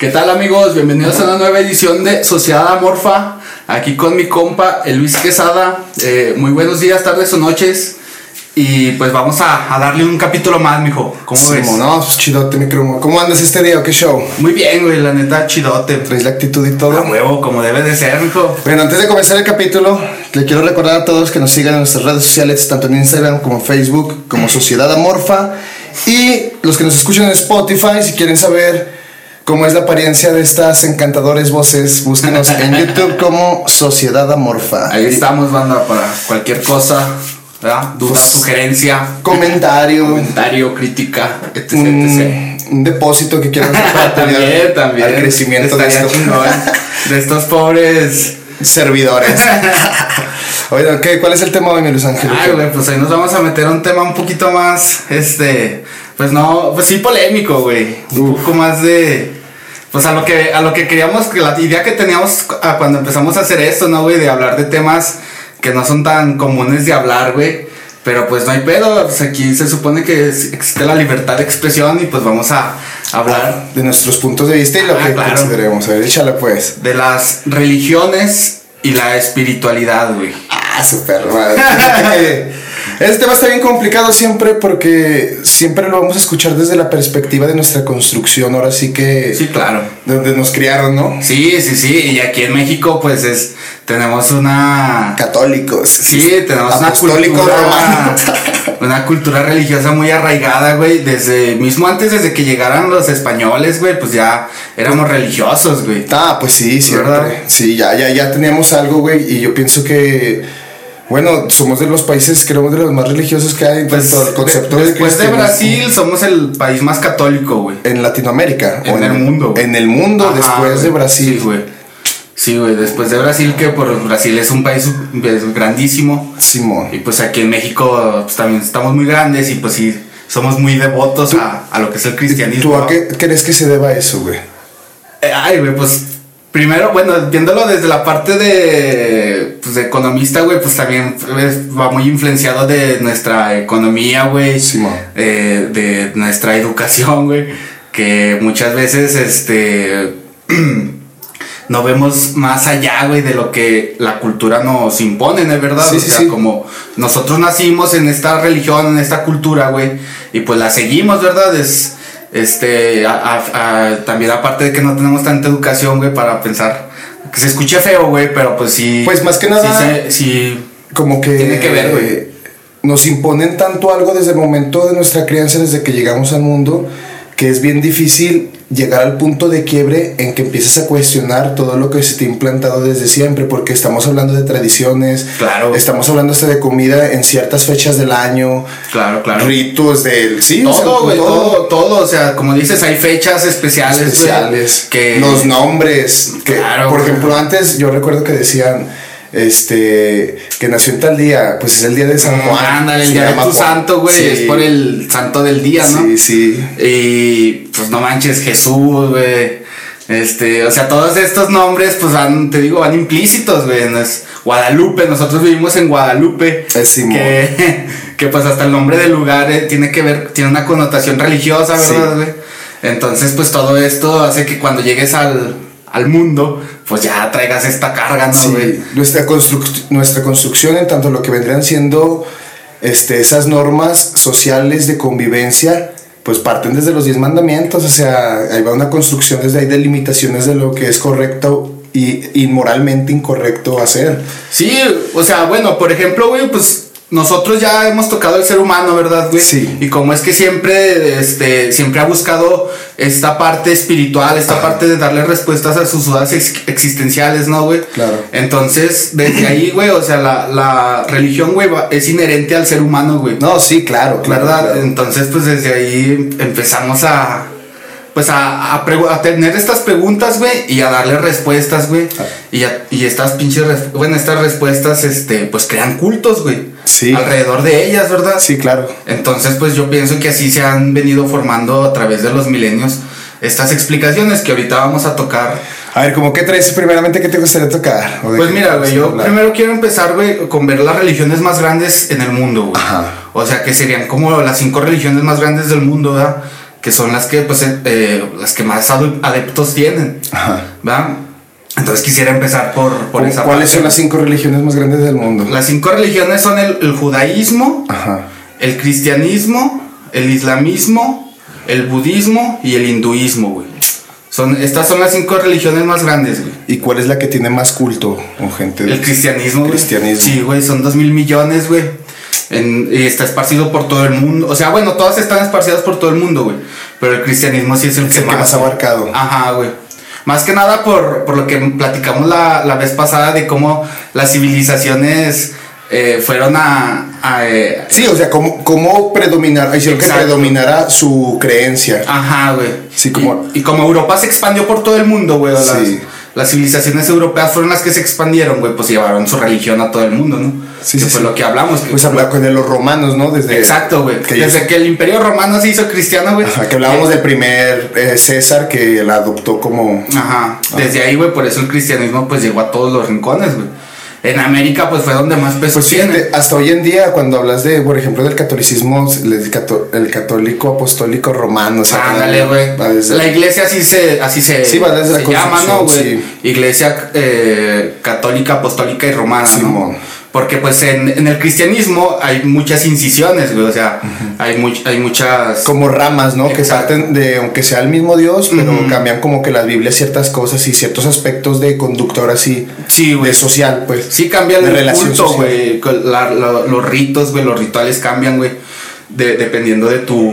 ¿Qué tal amigos? Bienvenidos a una nueva edición de Sociedad Amorfa. Aquí con mi compa, el Luis Quesada. Eh, muy buenos días, tardes o noches. Y pues vamos a, a darle un capítulo más, mijo. ¿Cómo Sí, ves? no, pues chidote, mi cromo. ¿Cómo andas este día qué show? Muy bien, güey, la neta, chidote. ¿Traes la actitud y todo? A huevo, como debe de ser, mijo. Bueno, antes de comenzar el capítulo, le quiero recordar a todos que nos sigan en nuestras redes sociales, tanto en Instagram como en Facebook, como Sociedad Amorfa. Y los que nos escuchan en Spotify, si quieren saber cómo es la apariencia de estas encantadores voces, búsquenos en YouTube como Sociedad Amorfa. Ahí estamos, banda, para cualquier cosa, ¿verdad? Duda, Pues, sugerencia, Comentario, comentario, crítica, etc, un, un depósito que quieran hacer También, también. al crecimiento de esto. chingón. De estos pobres. servidores. Oigan, ¿qué? ¿cuál es el tema hoy, mi Luis Ángel? Ay, güey, pues ahí nos vamos a meter a un tema un poquito más, este, pues no, pues sí polémico, güey. Un poco más de, pues a lo que, a lo que queríamos, que la idea que teníamos a cuando empezamos a hacer esto, ¿no, güey? De hablar de temas que no son tan comunes de hablar, güey. Pero pues no hay pedo, pues aquí se supone que existe la libertad de expresión y pues vamos a hablar de nuestros puntos de vista y lo Ah, que claro. consideremos. A ver, échale pues. de las religiones y la espiritualidad, güey. Ah, super madre. Este tema está bien complicado siempre porque siempre lo vamos a escuchar desde la perspectiva de nuestra construcción. Ahora sí que. Sí, claro. de Donde nos criaron, ¿no? Sí, sí, sí. Y aquí en México, pues es. Tenemos una. Católicos. Sí, tenemos una cultura. romanos. Una cultura religiosa muy arraigada, güey. Desde. Mismo antes, desde que llegaran los españoles, güey, pues ya éramos religiosos, güey. Ah, pues sí, siempre. ¿Verdad? Sí, ya, ya, ya teníamos algo, güey. Y yo pienso que. Bueno, somos de los países, creo, de los más religiosos que hay en Pues, cuanto al concepto de- de después de. Brasil, somos el país más católico, güey. En Latinoamérica. En o el mundo. En el mundo, Ajá, después de güey. Brasil. Sí, güey. Sí, güey. Después de Brasil, que por Brasil es un país es grandísimo. Simón. Y pues aquí en México pues, también estamos muy grandes y pues sí, somos muy devotos a, a lo que es el cristianismo. ¿Tú a qué crees que se deba eso, güey? Eh, Ay, güey, pues primero, bueno, viéndolo desde la parte de, pues, de economista, güey, pues también va muy influenciado de nuestra economía, güey. Eh, de nuestra educación, güey. Que muchas veces, este... no vemos más allá, güey, de lo que la cultura nos impone, ¿no es verdad? Sí, o sí, sea, sí. como nosotros nacimos en esta religión, en esta cultura, güey, y pues la seguimos, ¿verdad? Es, este, a- a- a- también aparte de que no tenemos tanta educación, güey, para pensar, que se escuche feo, güey, pero pues sí. Pues, más que nada- Sí, sí, Como que. Tiene que ver, güey. Nos imponen tanto algo desde el momento de nuestra crianza, desde que llegamos al mundo, que es bien difícil llegar al punto de quiebre en que empiezas a cuestionar todo lo que se te ha implantado desde siempre, porque estamos hablando de tradiciones, Claro. estamos hablando hasta de comida en ciertas fechas del año, claro, claro. ritos del. Sí, o sea, Todo, güey, todo, todo, o sea, como dices, hay fechas especiales, especiales, que los nombres, que Claro, por ejemplo antes yo recuerdo que decían este que nació en tal día, pues es el día de San Juan. Ándale, el día de tu Juan. santo, güey, Sí, es por el santo del día, ¿no? Sí, sí. Y pues no manches, Jesús, güey. Este, o sea, todos estos nombres, pues van, te digo, van implícitos, güey. Guadalupe, nosotros vivimos en Guadalupe. Es Simón. que, que pues hasta el nombre del lugar eh, tiene que ver, tiene una connotación religiosa. ¿verdad, güey? Entonces, pues todo esto hace que cuando llegues al, al mundo, pues ya traigas esta carga, ¿no, Sí, güey? nuestra, construc- nuestra construcción en tanto lo que vendrían siendo este, esas normas sociales de convivencia, pues parten desde los diez mandamientos, o sea, ahí va una construcción desde ahí de limitaciones de lo que es correcto y inmoralmente incorrecto hacer. Sí, o sea, bueno, por ejemplo, güey, pues nosotros ya hemos tocado el ser humano, ¿verdad, güey? Sí. Y como es que siempre, este, siempre ha buscado esta parte espiritual, esta Ajá. parte de darle respuestas a sus dudas ex- existenciales, ¿no, güey? Claro. Entonces, desde ahí, güey, o sea, la, la religión, güey, es inherente al ser humano, güey. No, sí, claro, claro. claro. Entonces, pues desde ahí empezamos a. Pues a, a, tener estas preguntas, güey, y a darle respuestas, güey. Ah. Y, a- y estas pinches, bueno, estas respuestas, este, pues crean cultos, güey. Sí. Alrededor de ellas, ¿verdad? Sí, claro. Entonces, pues yo pienso que así se han venido formando a través de los milenios estas explicaciones que ahorita vamos a tocar. A ver, ¿cómo qué traes primeramente? ¿Qué te gustaría tocar? ¿O de Pues mira, güey, yo hablar? primero quiero empezar, güey, con ver las religiones más grandes en el mundo, güey. Ajá. O sea, que serían como las cinco religiones más grandes del mundo, ¿verdad? Que son las que, pues, eh, las que más adeptos tienen, Ajá. ¿va? Entonces quisiera empezar por, por esa ¿Cuáles parte. son las cinco religiones más grandes del mundo? Las cinco religiones son el, el judaísmo, Ajá. el cristianismo, el islamismo, el budismo y el hinduismo, güey. Son, estas son las cinco religiones más grandes, güey. ¿Y cuál es la que tiene más culto o gente? El cristianismo, güey. Cristianismo. Sí, güey, son dos mil millones, güey. En- y está esparcido por todo el mundo. O sea, bueno, todas están esparcidas por todo el mundo, güey. Pero el cristianismo sí es el, Es el que más abarcado. Ajá, güey. Más que nada por, por lo que platicamos la, la vez pasada de cómo las civilizaciones eh, fueron a. a, eh, Sí, o sea, ¿cómo, cómo predominar? Que predominara su creencia. Ajá, güey. Sí, como- Y, y como Europa se expandió por todo el mundo, güey. Sí. Las civilizaciones europeas fueron las que se expandieron, güey. Pues llevaron su religión a todo el mundo, ¿no? Sí, que sí, fue sí. lo que hablamos. que Pues hablar con los romanos, ¿no? Desde, Exacto, güey. que ellos- Desde que el imperio romano se hizo cristiano, güey. Ajá, que hablábamos del primer eh, César que la adoptó como... Ajá. Desde ahí, güey, por eso el cristianismo pues llegó a todos los rincones, güey. En América, pues fue donde más peso Pues tiene. fíjate, hasta hoy en día, cuando hablas de, por ejemplo, del catolicismo, el, cato- el católico apostólico romano, o sea, Ándale, güey. La iglesia así se, así se, Sí, va desde la se llama, ¿no, güey? Iglesia eh, católica, apostólica y romana, Simón. ¿no? Porque pues en, en el cristianismo hay muchas incisiones, güey. O sea, hay, much- hay muchas... como ramas, ¿no? Que parten de, aunque sea el mismo Dios, pero cambian como que las Biblias ciertas cosas y ciertos aspectos de conducta ahora sí, Sí, güey. de social, pues. Sí cambia de el relación culto, social. güey. la- los ritos, güey, los rituales cambian, güey. De, dependiendo de tu...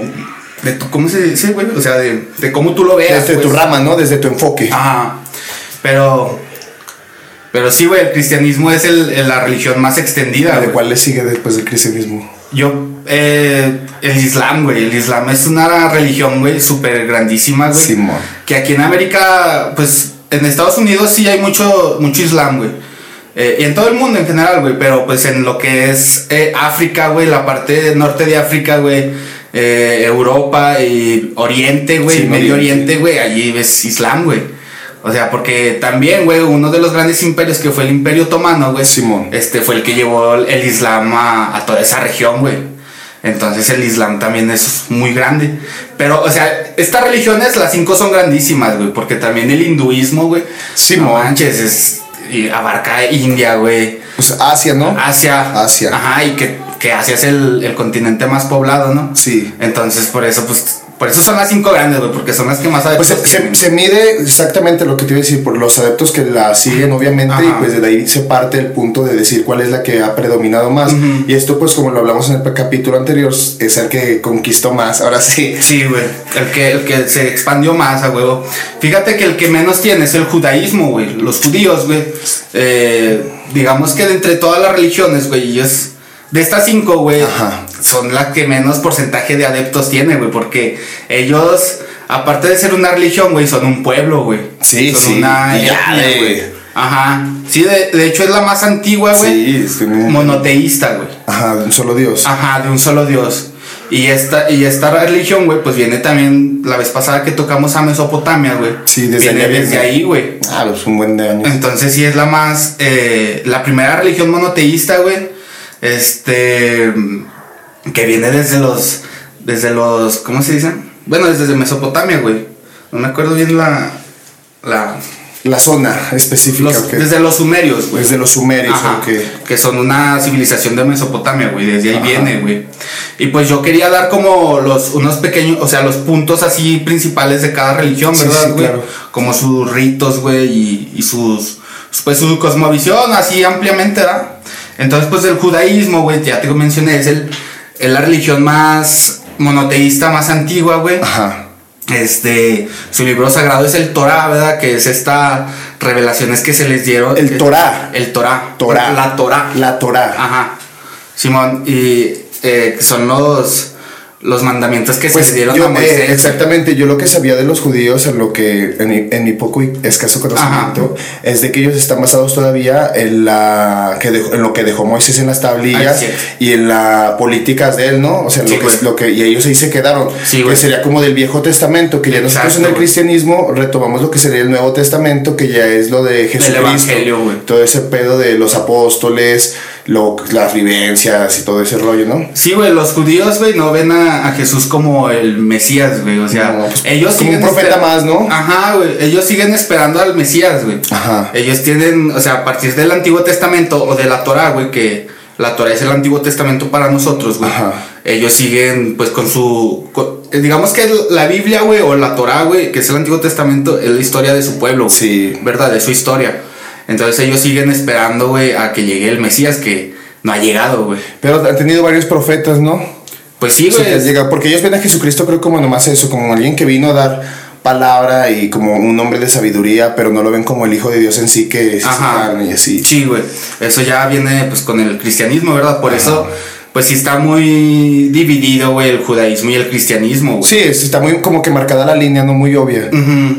De tu ¿Cómo se dice, güey? O sea, de, de cómo tú lo veas. Desde tu pues. rama, ¿no? Desde tu enfoque. Ajá. Pero... Pero sí, güey, el cristianismo es el, la religión más extendida, ¿De cuál le sigue después del cristianismo? Yo, eh, el Islam, güey. El Islam es una religión, güey, súper grandísima, güey. Simón. Que aquí en América, pues, en Estados Unidos sí hay mucho, mucho Islam, güey. Eh, y en todo el mundo en general, güey. Pero pues en lo que es eh, África, güey, la parte norte de África, güey. eh, Europa y Oriente, güey, Sí, Medio Oriente. Oriente, güey, allí ves Islam, güey. O sea, porque también, güey, uno de los grandes imperios que fue el Imperio Otomano, güey. Simón. Este fue el que llevó el Islam a, a toda esa región, güey. Entonces el Islam también es muy grande. Pero, o sea, estas religiones, las cinco son grandísimas, güey. Porque también el hinduismo, güey. Simón. No manches, es, y abarca India, güey. Pues Asia, ¿no? Asia. Asia. Ajá, y que, que Asia es el, el continente más poblado, ¿no? Sí. Entonces, por eso, pues, por eso son las cinco grandes, güey. Porque son las que más Pues adeptos se, se, mide exactamente lo que te iba a decir por los adeptos que la siguen, obviamente, Ajá. y pues de ahí se parte el punto de decir cuál es la que ha predominado más. Y esto, pues, como lo hablamos en el capítulo anterior, es el que conquistó más. Ahora sí. Sí, güey. El que, el que se expandió más, a huevo. Fíjate que el que menos tiene es el judaísmo, güey. Los judíos, güey. Eh, digamos que de entre todas las religiones, güey, ellos. De estas cinco, güey, Ajá. Son las que menos porcentaje de adeptos tiene, güey. Porque ellos, aparte de ser una religión, güey, son un pueblo, güey. Sí, son sí. una etnia, güey. Ajá. Sí, de, de hecho es la más antigua, güey. Sí, un- Monoteísta, güey. Ajá, de un solo Dios. Ajá, de un solo Dios. Y esta, y esta religión, güey, pues viene también la vez pasada que tocamos a Mesopotamia, güey. Sí, desde viene. desde ahí, güey. Ah, pues un buen de años. Entonces sí es la más, eh, la primera religión monoteísta, güey. Este, que viene desde los, desde los, ¿cómo se dice? Bueno, desde Mesopotamia, güey. No me acuerdo bien la, la, La zona específica, los- desde los sumerios, güey. Desde los sumerios, Ajá, ok. Que son una civilización de Mesopotamia, güey. Desde ahí Ajá. viene, güey. Y pues yo quería dar como los, unos pequeños, o sea, los puntos así principales de cada religión, Sí, ¿verdad, sí, güey? claro. Como sus ritos, güey, y, y sus, pues su cosmovisión, así ampliamente, ¿verdad? Entonces, pues el judaísmo, güey, ya te mencioné, es el, es la religión más monoteísta, más antigua, güey. Ajá. Este, su libro sagrado es el Torah, ¿verdad? Que es esta revelaciones que se les dieron. El Torah. El Torah. Torah. La Torah. La Torah. Ajá. Simón, y eh, son los, los mandamientos que se Pues dieron yo, a Moisés. eh, exactamente, yo lo que sabía de los judíos, en lo que en mi, en mi poco y escaso conocimiento, es de que ellos están basados todavía en la que dejó- en lo que dejó Moisés en las tablillas sí. y en las políticas de él, ¿no? O sea, Sí, lo, que, güey. lo que y ellos ahí se quedaron, Sí, que güey. sería como del Viejo Testamento, que ya nosotros Exacto, en el cristianismo retomamos lo que sería el Nuevo Testamento, que ya es lo de Jesucristo, Evangelio, todo ese pedo de los apóstoles, lo, las vivencias y todo ese rollo, ¿no? Sí, güey, los judíos, güey, no ven a, a Jesús como el Mesías, güey. O sea, No, pues, ellos como un siguen profeta esper- más, ¿no? Ajá, güey. Ellos siguen esperando al Mesías, güey. Ajá. Ellos tienen, o sea, a partir del Antiguo Testamento o de la Torah, güey, que la Torah es el Antiguo Testamento para nosotros, güey. Ajá. Ellos siguen, pues, con su. con- eh, digamos que la Biblia, güey, o la Torah, güey, que es el Antiguo Testamento, es la historia de su pueblo. Sí. ¿Verdad? De su historia. Entonces ellos siguen esperando, güey, a que llegue el Mesías, que no ha llegado, güey. Pero han tenido varios profetas, ¿no? Pues sí, Sí, güey. llega, porque ellos ven a Jesucristo creo como nomás eso, como alguien que vino a dar palabra y como un hombre de sabiduría, pero no lo ven como el Hijo de Dios en sí que es Ajá. carne y así. Sí, güey. Eso ya viene pues con el cristianismo, ¿verdad? Por eso, pues sí está muy dividido, güey, el judaísmo y el cristianismo, güey. Sí, es- está muy como que marcada la línea, no muy obvia.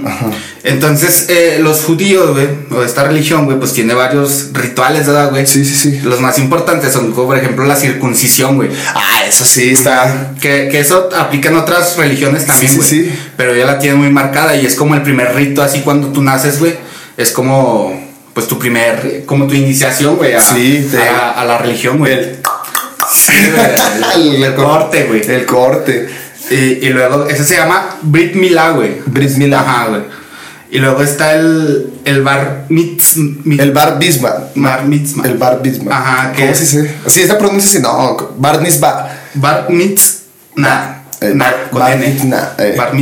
Ajá. Entonces, eh, los judíos, güey, o esta religión, güey, pues tiene varios rituales, ¿verdad, güey? Sí, sí, sí. Los más importantes son, como, por ejemplo, la circuncisión, güey. Ah, eso sí está. Que, que eso aplica en otras religiones también, güey. sí, sí. Pero ella la tiene muy marcada y es como el primer rito, así cuando tú naces, güey. Es como, pues tu primer, como tu iniciación, güey, a, Sí, te- a, la, a la religión, güey. El- el, el corte, güey. El corte. Y, y luego, eso se llama Brit Milá, güey. Brit Milá. Ajá, güey. Y luego está el, el bar mitz, mi- El bar bisma. bar mitzvah. El bar bisma. Ajá, que ¿Cómo se dice? Sí, esta pronuncia sí, no. Bar misba. Bar mitzvah. Eh, Na, con bar N. mitzvah, eh. Bar.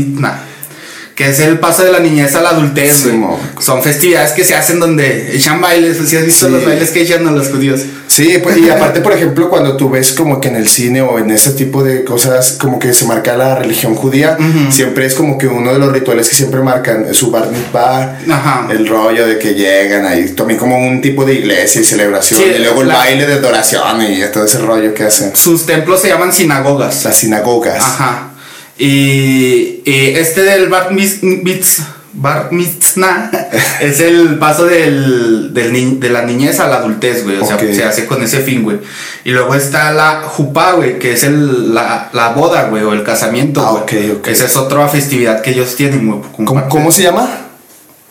Que es el paso de la niñez a la adultez. Simón. Son festividades que se hacen donde echan bailes. Si has visto Sí. los bailes que echan a los judíos. Sí, pues, y aparte, por ejemplo, cuando tú ves como que en el cine o en ese tipo de cosas, como que se marca la religión judía, siempre es como que uno de los rituales que siempre marcan su bar mitzvah, Ajá. el rollo de que llegan ahí, también como un tipo de iglesia y celebración, Sí, y luego el la- baile de adoración y todo ese rollo que hacen. Sus templos se llaman sinagogas. Las sinagogas. Ajá. Y, y este del Bar, Miz- Mitz- Bar Mitzvah es el paso del, del ni- de la niñez a la adultez, güey. O sea, se hace con ese fin, güey. Y luego está la Jupá, güey, que es el, la, la boda, güey, o el casamiento, Ah, güey. ok, ok. Esa es otra festividad que ellos tienen, güey. ¿Cómo, cómo se llama?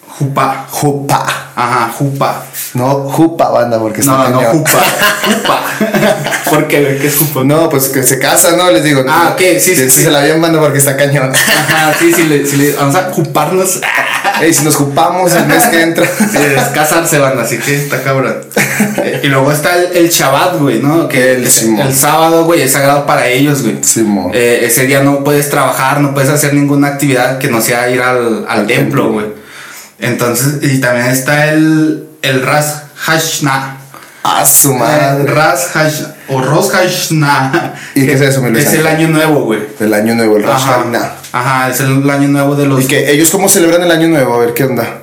Jupá. Jupa. Ajá, Jupá. No, jupa, banda, porque está No, no. Jupá. Jupá. ¿Por qué? ¿Qué es Jupá? No, pues que se casa, ¿no? Les digo. Ah, ok, sí, sí, sí. Se la habían mandado porque está cañón. Ajá, sí, sí, le, sí le- vamos a juparnos. Ey, si nos jupamos el mes que entra. Sí, es casarse, van, así que está cabrón. Eh, y luego está el, el Shabbat, güey, ¿no? Que el, El sábado, güey, es sagrado para ellos, güey. Simón. Eh, ese día no puedes trabajar, no puedes hacer ninguna actividad que no sea ir al, al templo. güey. Entonces, y también está el, el Ras Hashna. A su madre. Ras Hashna. O Rosh Hashna. ¿Y qué es eso, mi Luis Es el año nuevo, güey. El año nuevo, el Rosh Ajá. Hashanah. Ajá, es el año nuevo de los. ¿Y que ellos cómo celebran el año nuevo? A ver qué onda.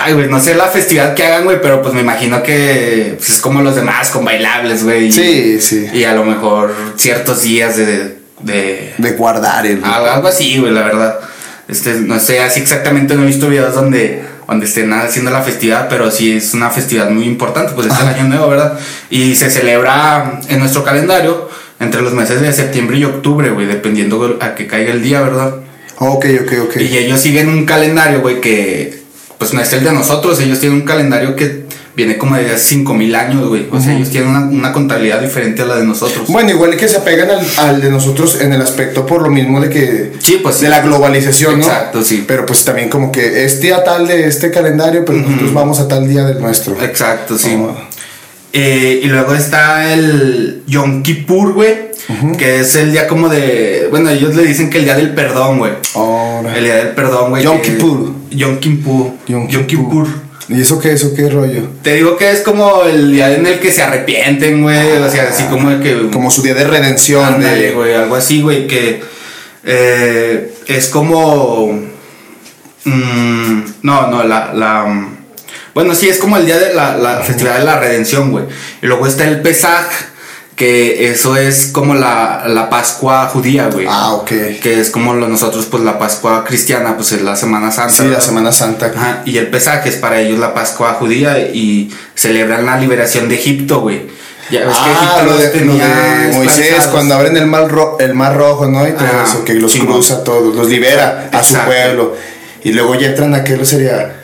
Ay, güey, no sé la festividad que hagan, güey, pero pues me imagino que pues, es como los demás, con bailables, güey. Sí, sí. Y a lo mejor ciertos días de. de De guardar el. algo, algo así, güey, la verdad. Este, no sé, así exactamente no he visto videos donde, donde estén haciendo la festividad, pero sí es una festividad muy importante, pues es el año nuevo, ¿verdad? Y se celebra en nuestro calendario entre los meses de septiembre y octubre, güey, dependiendo a que caiga el día, ¿verdad? Ok, ok, ok. Y ellos siguen un calendario, güey, que pues no es el de nosotros. Ellos tienen un calendario que viene como de hace 5000 años, güey. O sea, ellos tienen una, una contabilidad diferente a la de nosotros. Bueno, igual que se apegan al, al de nosotros en el aspecto por lo mismo de que. Sí, pues, De la globalización, ¿no? Exacto, sí. Pero pues también como que es día tal de este calendario, pero nosotros vamos a tal día del nuestro. Exacto, sí. Oh. Eh, y luego está el Yom Kippur, güey. Que es el día como de. Bueno, ellos le dicen que el día del perdón, güey. Ahora. El día del perdón, güey. Yom Kippur. Yom Kippur. Yom Yom Kippur. ¿Y eso qué? ¿Eso qué rollo? Te digo que es como el día en el que se arrepienten, güey. O sea, así como de que. Como su día de redención. Ándale, güey, algo así, güey, que eh, es como... mm, no, no, la, la... mm, Bueno, sí, es como el día de la, la festividad de la redención, güey. Y luego está el Pesaj, que eso es como la, la Pascua judía, güey. Ah, ok. Que es como lo- nosotros, pues la Pascua cristiana, pues es la Semana Santa. Sí, la. Semana Santa. Ajá, y el Pesaj es para ellos la Pascua judía y celebran la liberación de Egipto, güey. Ya ves que Ah, Egipto lo de, lo de Moisés cuando abren el mar, ro- el mar rojo, ¿no? Y todo Ajá, eso, que los cruza a todos, los libera a su pueblo. Y luego ya entran a qué sería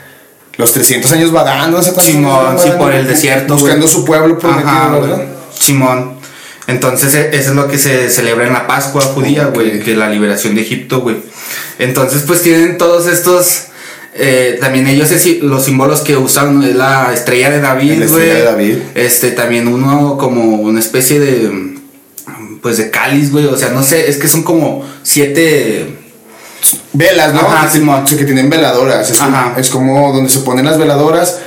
los 300 años vagando, no sé Simón, sí, por el desierto, Buscando su pueblo prometido, Ajá, ¿verdad? Simón. Entonces, e- eso es lo que se celebra en la Pascua judía, güey, que la liberación de Egipto, güey. Entonces, pues tienen todos estos. eh, también ellos, los símbolos que usan es la estrella de David, La güey. estrella de David. Este, también uno como una especie de. Pues de cáliz, güey. O sea, no sé, es que son como siete. Velas, ¿no? Ajá, que, sí, que tienen veladoras. Es, Ajá. Como, es como donde se ponen las veladoras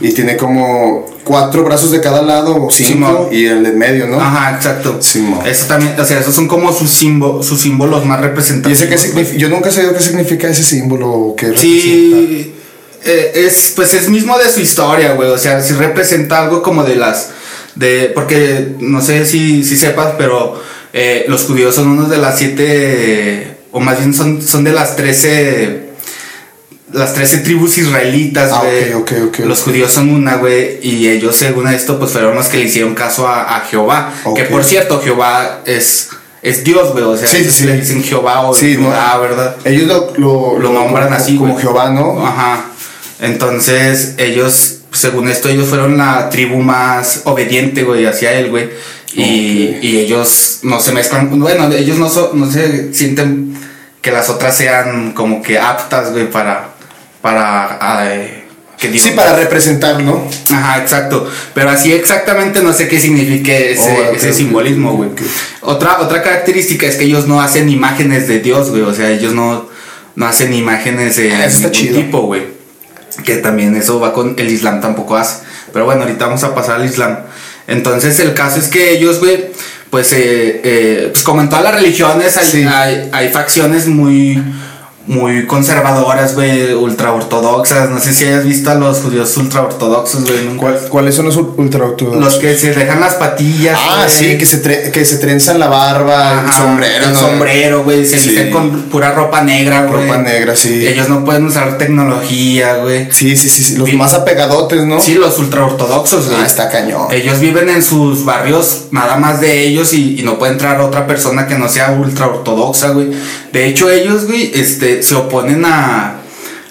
y tiene como cuatro brazos de cada lado o cinco y el de medio, ¿no? Ajá, exacto. Simón. Eso también, o sea, esos son como sus, símbo- sus símbolos más ¿Y representativos. ese qué significa? Yo nunca he sabido qué significa ese símbolo representa. Sí, eh, es, pues es mismo de su historia, güey. O sea, sí representa algo como de las. de Porque no sé si, si sepas, pero eh, los judíos son unos de las siete. O más bien son, son de las trece. Las trece tribus israelitas, Ah, güey. ok, ok, ok, Los judíos son una, güey. Y ellos, según esto, pues fueron los que le hicieron caso a, a Jehová. Que por cierto, Jehová es. Es Dios, güey. O sea, Sí, sí, le dicen Jehová o Sí, ¿no? Jehová, ¿verdad? Ellos lo, lo, Lo nombran como- así, Como. Jehová, ¿no? Ajá. Entonces, ellos, según esto, ellos fueron la tribu más obediente, güey, hacia él, güey. Y, y ellos no se mezclan, bueno, ellos no, so- no se sienten que las otras sean como que aptas, güey, para, para, eh, que Sí, para representar, ¿no? Ajá, exacto. Pero así exactamente no sé qué signifique ese, Oh, ese simbolismo, güey. Otra, otra característica es que ellos no hacen imágenes de Dios, güey. O sea, ellos no, no hacen imágenes de Ah, ningún chido. tipo, güey. Que también eso va con el Islam tampoco hace. Pero bueno, ahorita vamos a pasar al Islam. Entonces el caso es que ellos, güey, pues, eh, eh, pues como en todas las religiones hay, Sí. hay, hay facciones muy, muy conservadoras, güey, ultra ortodoxas. No sé si hayas visto a los judíos ultra ortodoxos, güey. ¿Cuál- ¿Cuáles son los ultra ortodoxos? Los que se dejan las patillas. Ah, sí, que se, tre- que se trenzan la barba, el sombrero, El ¿no? sombrero, güey. Se Sí. visten con pura ropa negra, güey. Ropa negra, sí. Ellos no pueden usar tecnología, güey. Sí, sí, sí, sí, los más apegadotes, ¿no? Sí, los ultra ortodoxos, güey. Ah, está cañón. Ellos viven en sus barrios, nada más de ellos, y, y no puede entrar otra persona que no sea ultra ortodoxa, güey. De hecho, ellos, güey, este, se oponen a.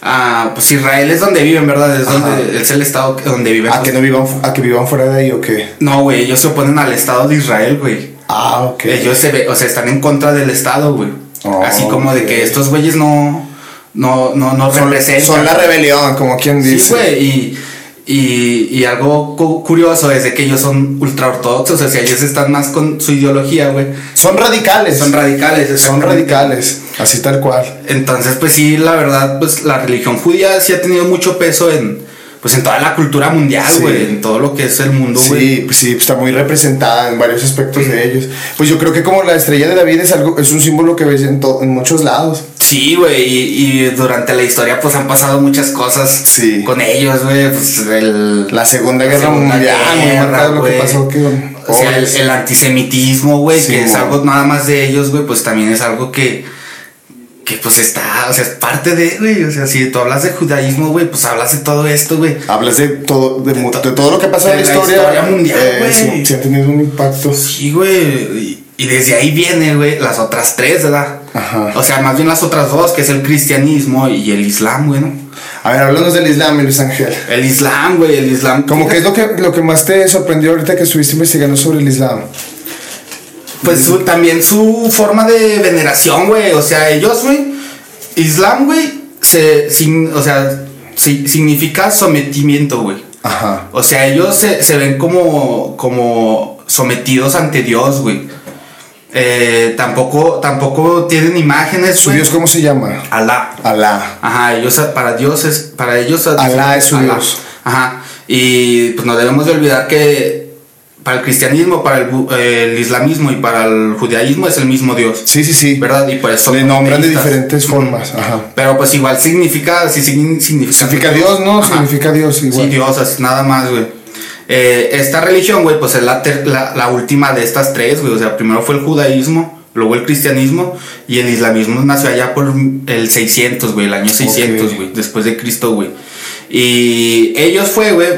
a pues Israel es donde viven, ¿verdad? Es, donde, es el estado donde viven. ¿A que no vivan, a que vivan fuera de ahí o qué? No, güey, ellos se oponen al estado de Israel, güey. Ah, ok. Ellos se ve, o sea, están en contra del Estado, güey. Oh, Así como de que estos güeyes no, no, no, no son, representan. son la rebelión, como quien dice. Sí, güey, y, y, y algo cu- curioso es de que ellos son ultra ortodoxos, o sea, ellos están más con su ideología, güey. Son radicales. Son radicales, Son radicales, así tal cual. Entonces, pues sí, la verdad, pues la religión judía sí ha tenido mucho peso en, pues en toda la cultura mundial, Sí. güey, en todo lo que es el mundo, güey. Sí, pues sí, está muy representada en varios aspectos de ellos. Pues yo creo que como la estrella de David es algo, es un símbolo que ves en, en muchos lados. Sí, güey, y, y durante la historia pues han pasado muchas cosas Sí. con ellos, güey, pues el... La Segunda Guerra Mundial, lo que güey. pasó que O sea, el, el antisemitismo, güey, Sí, que es algo nada más de ellos, güey, pues también es algo que, que pues está, o sea, es parte de, güey, o sea, si tú hablas de judaísmo, güey, pues hablas de todo esto, güey. Hablas de todo, de, todo lo que pasó en la historia. historia mundial, eh, güey. sí ha tenido un impacto. Sí, güey, y, desde ahí viene, güey, las otras tres, ¿verdad? Ajá. O sea, más bien las otras dos, que es el cristianismo y el islam, güey, ¿no? A ver, háblanos del Islam, Luis Ángel. El islam, güey, el islam. Como que es lo que, lo que más te sorprendió ahorita que estuviste investigando sobre el Islam. Pues su- también su forma de veneración, güey. O sea, ellos, güey. Islam, güey. Se, sin, o sea, si- significa sometimiento, güey. Ajá. O sea, ellos se, se ven como, como sometidos ante Dios, güey. Eh, tampoco, tampoco tienen imágenes, ¿Su. Dios cómo se llama? Alá. Alá. Ajá, ellos para Dios es para ellos Alá es su Dios. Ajá. Y pues no debemos de olvidar que para el cristianismo, para el, islamismo y para el judaísmo es el mismo Dios. Sí, sí, sí. ¿Verdad? Y por eso Le nombran de diferentes formas. Ajá. Pero pues igual significa, sí signi- significa. Significa Dios, ¿no? Ajá. Significa Dios igual. Sí, Dios, así, nada más, güey. Eh, esta religión, güey, pues es la, ter- la, la última de estas tres, güey. O sea, primero fue el judaísmo, luego el cristianismo y el islamismo nació allá por el 600, güey, el año 600, Ok. güey, después de Cristo, güey. Y ellos fue, güey,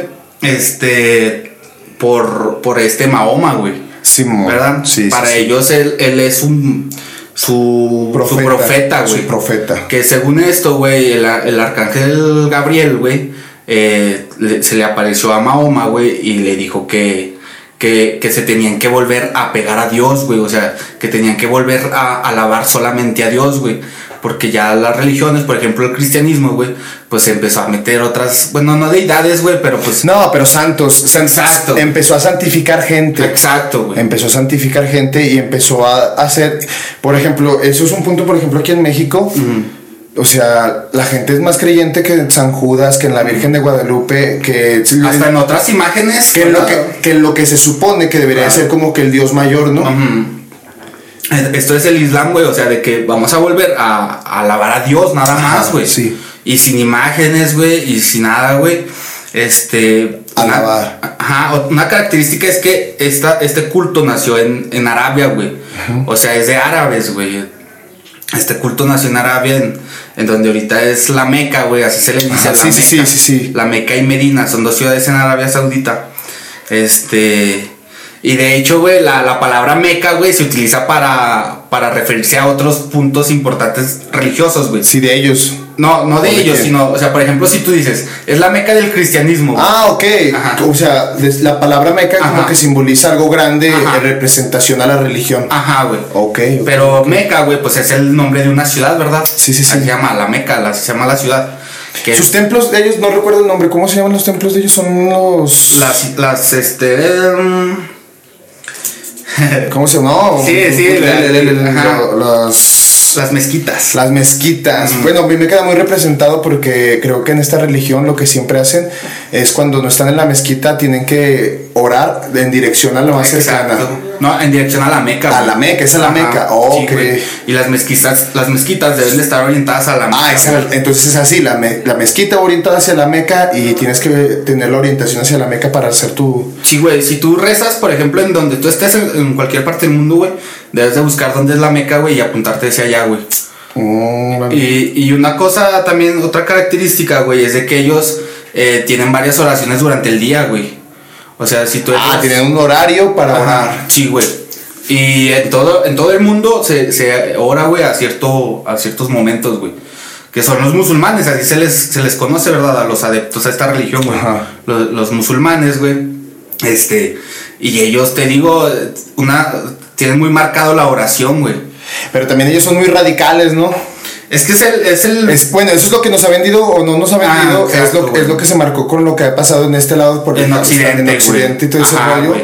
este, por, por este Mahoma, güey. Simón. ¿Verdad? Sí, sí, Para sí. ellos él, él es un... Su Profeta, su profeta, güey. su profeta. Que según esto, güey, el, el arcángel Gabriel, güey, eh, se le apareció a Mahoma, güey, y le dijo que, que, que se tenían que volver a pegar a Dios, güey. O sea, que tenían que volver a alabar solamente a Dios, güey. Porque ya las religiones, por ejemplo el cristianismo, güey, pues se empezó a meter otras, bueno, no deidades, güey, pero pues... No, pero santos. san- Exacto. Empezó a santificar gente. Exacto, güey. Empezó a santificar gente y empezó a hacer, por ejemplo, eso es un punto, por ejemplo, aquí en México. O sea, la gente es más creyente que en San Judas, que en la Virgen de Guadalupe, que, Hasta en otras imágenes. que, en lo que, que en lo que se supone que debería Claro. ser como que el Dios mayor, ¿no? Esto es el Islam, güey, o sea, de que vamos a volver a, a alabar a Dios nada Ajá, más, güey. sí. Y sin imágenes, güey, y sin nada, güey. Este. una- Alabar. ajá, o- una característica es que esta, este culto nació en, en Arabia, güey. O sea, es de árabes, güey. Este culto nació en Arabia, en, en donde ahorita es la Meca, güey, así se le dice Ajá, a la sí, sí, Meca. sí, sí, sí. La Meca y Medina son dos ciudades en Arabia Saudita. Este. Y de hecho, güey, la, la palabra Meca, güey, se utiliza para, para referirse a otros puntos importantes religiosos, güey. Sí, de ellos. No, no de ¿O de ellos, qué? sino, o sea, por ejemplo, si tú dices, es la Meca del cristianismo. güey. Ah, ok. Ajá. O sea, la palabra meca como que simboliza algo grande Ajá. en representación a la religión. Ajá, güey. Ok. ok. Pero Meca, güey, pues es el nombre de una ciudad, ¿verdad? Sí, sí, sí. Se llama la Meca, la, se llama la ciudad. Que Sus templos de ellos, no recuerdo el nombre, ¿cómo se llaman los templos de ellos? Son los... las, las, este. em, ¿Cómo se llama? Sí, sí, la- las... las mezquitas. Las mezquitas. Bueno, a mí me queda muy representado porque creo que en esta religión lo que siempre hacen es cuando no están en la mezquita tienen que orar en dirección a la más cercana. No, en dirección a la Meca. A la Meca, esa es la Meca. Oh. Y las mezquitas, las mezquitas deben de estar orientadas a la Meca. Ah, esa- entonces es así, la, me- la mezquita orientada hacia la Meca y tienes que tener la orientación hacia la Meca para hacer tu... Sí, güey, si tú rezas, por ejemplo, en donde tú estés, en, en cualquier parte del mundo, güey, debes de buscar dónde es la Meca, güey, y apuntarte hacia allá, güey. Mm. Y, y una cosa también, otra característica, güey, es de que ellos eh, tienen varias oraciones durante el día, güey. O sea, si tú ah, eres- tienen un horario para Ajá, orar. Sí, güey. Y en todo, en todo el mundo se, se ora, güey, a, cierto, a ciertos momentos, güey. Que son los musulmanes, así se les, se les conoce, ¿verdad? A los adeptos a esta religión, güey. Los, los musulmanes, güey. Este. Y ellos, te digo, una. Tienen muy marcado la oración, güey. Pero también ellos son muy radicales, ¿no? Es que es el. Es el Es, bueno, eso es lo que nos ha vendido o no nos ha Ah, vendido. es, lo, es lo que se marcó con lo que ha pasado en este lado por en Occidente, en Occidente y todo ese Ajá, rollo.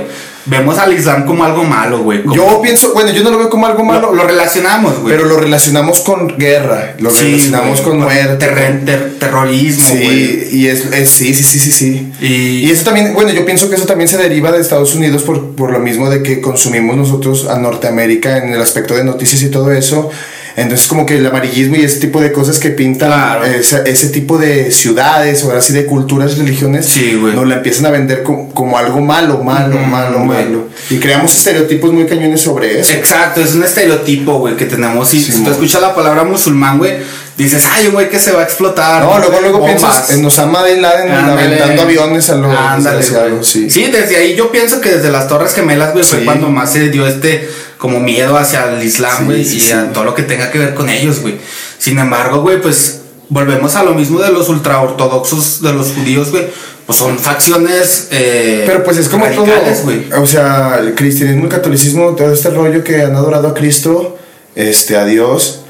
Vemos al Islam como algo malo, güey. como- Yo pienso, bueno, yo no lo veo como algo malo, lo, lo relacionamos, güey. pero lo relacionamos con guerra, lo Sí, relacionamos con muerte. ter- terrorismo, güey. Sí, y es, es- sí, sí, sí, sí, sí. Y- Y eso también, bueno, yo pienso que eso también se deriva de Estados Unidos por, por lo mismo de que consumimos nosotros a Norteamérica en el aspecto de noticias y todo eso. Entonces como que el amarillismo y ese tipo de cosas que pintan Claro. ese, ese tipo de ciudades o ahora sí de culturas, religiones, Sí, nos la empiezan a vender como, como algo malo, malo, malo, malo. Y creamos estereotipos muy cañones sobre eso. Exacto, es un estereotipo, güey, que tenemos. Y Sí, si tú escuchas la palabra musulmán, güey, dices, ay, un güey que se va a explotar. No, luego, luego bombas". piensas en Osama Bin Laden Ándale. aventando aviones a los Ándale, güey. sí. desde ahí yo pienso que desde las Torres Gemelas, güey, fue Sí. cuando más se dio este como miedo hacia el Islam, güey, sí, y sí. a todo lo que tenga que ver con ellos, güey. Sin embargo, güey, pues volvemos a lo mismo de los ultraortodoxos, de los judíos, güey. Pues son facciones. eh, Pero pues es como todo, güey. o sea, el cristianismo, el catolicismo, todo este rollo que han adorado a Cristo, este, a Dios,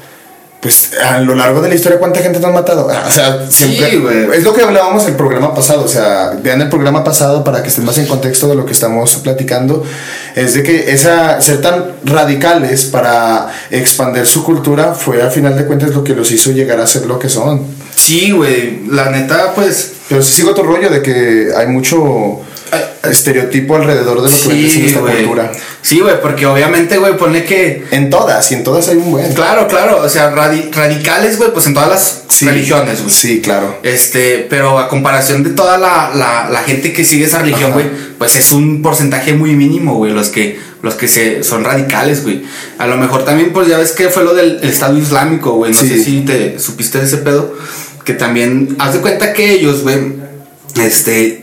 pues a lo largo de la historia, ¿cuánta gente nos han matado? Ah, O sea, siempre, Sí, es lo que hablábamos el programa pasado, o sea, vean el programa pasado para que estén más en contexto de lo que estamos platicando, es de que esa, ser tan radicales para expandir su cultura fue a final de cuentas lo que los hizo llegar a ser lo que son. Sí, güey. La neta, pues. Pero sí sigo otro rollo de que hay mucho estereotipo alrededor de lo que siendo esta cultura. Sí, güey, porque obviamente, güey, pone que. En todas, y en todas hay un buen. Claro, claro, o sea, radi- radicales, güey, pues en todas las Sí. religiones, güey. Sí, claro. Este, pero a comparación de toda la, la, la gente que sigue esa religión, güey, pues es un porcentaje muy mínimo, güey, los que, los que se, son radicales, güey. A lo mejor también, pues ya ves que fue lo del el Estado Islámico, güey, no Sí. sé si te supiste de ese pedo, que también, haz de cuenta que ellos, güey, este,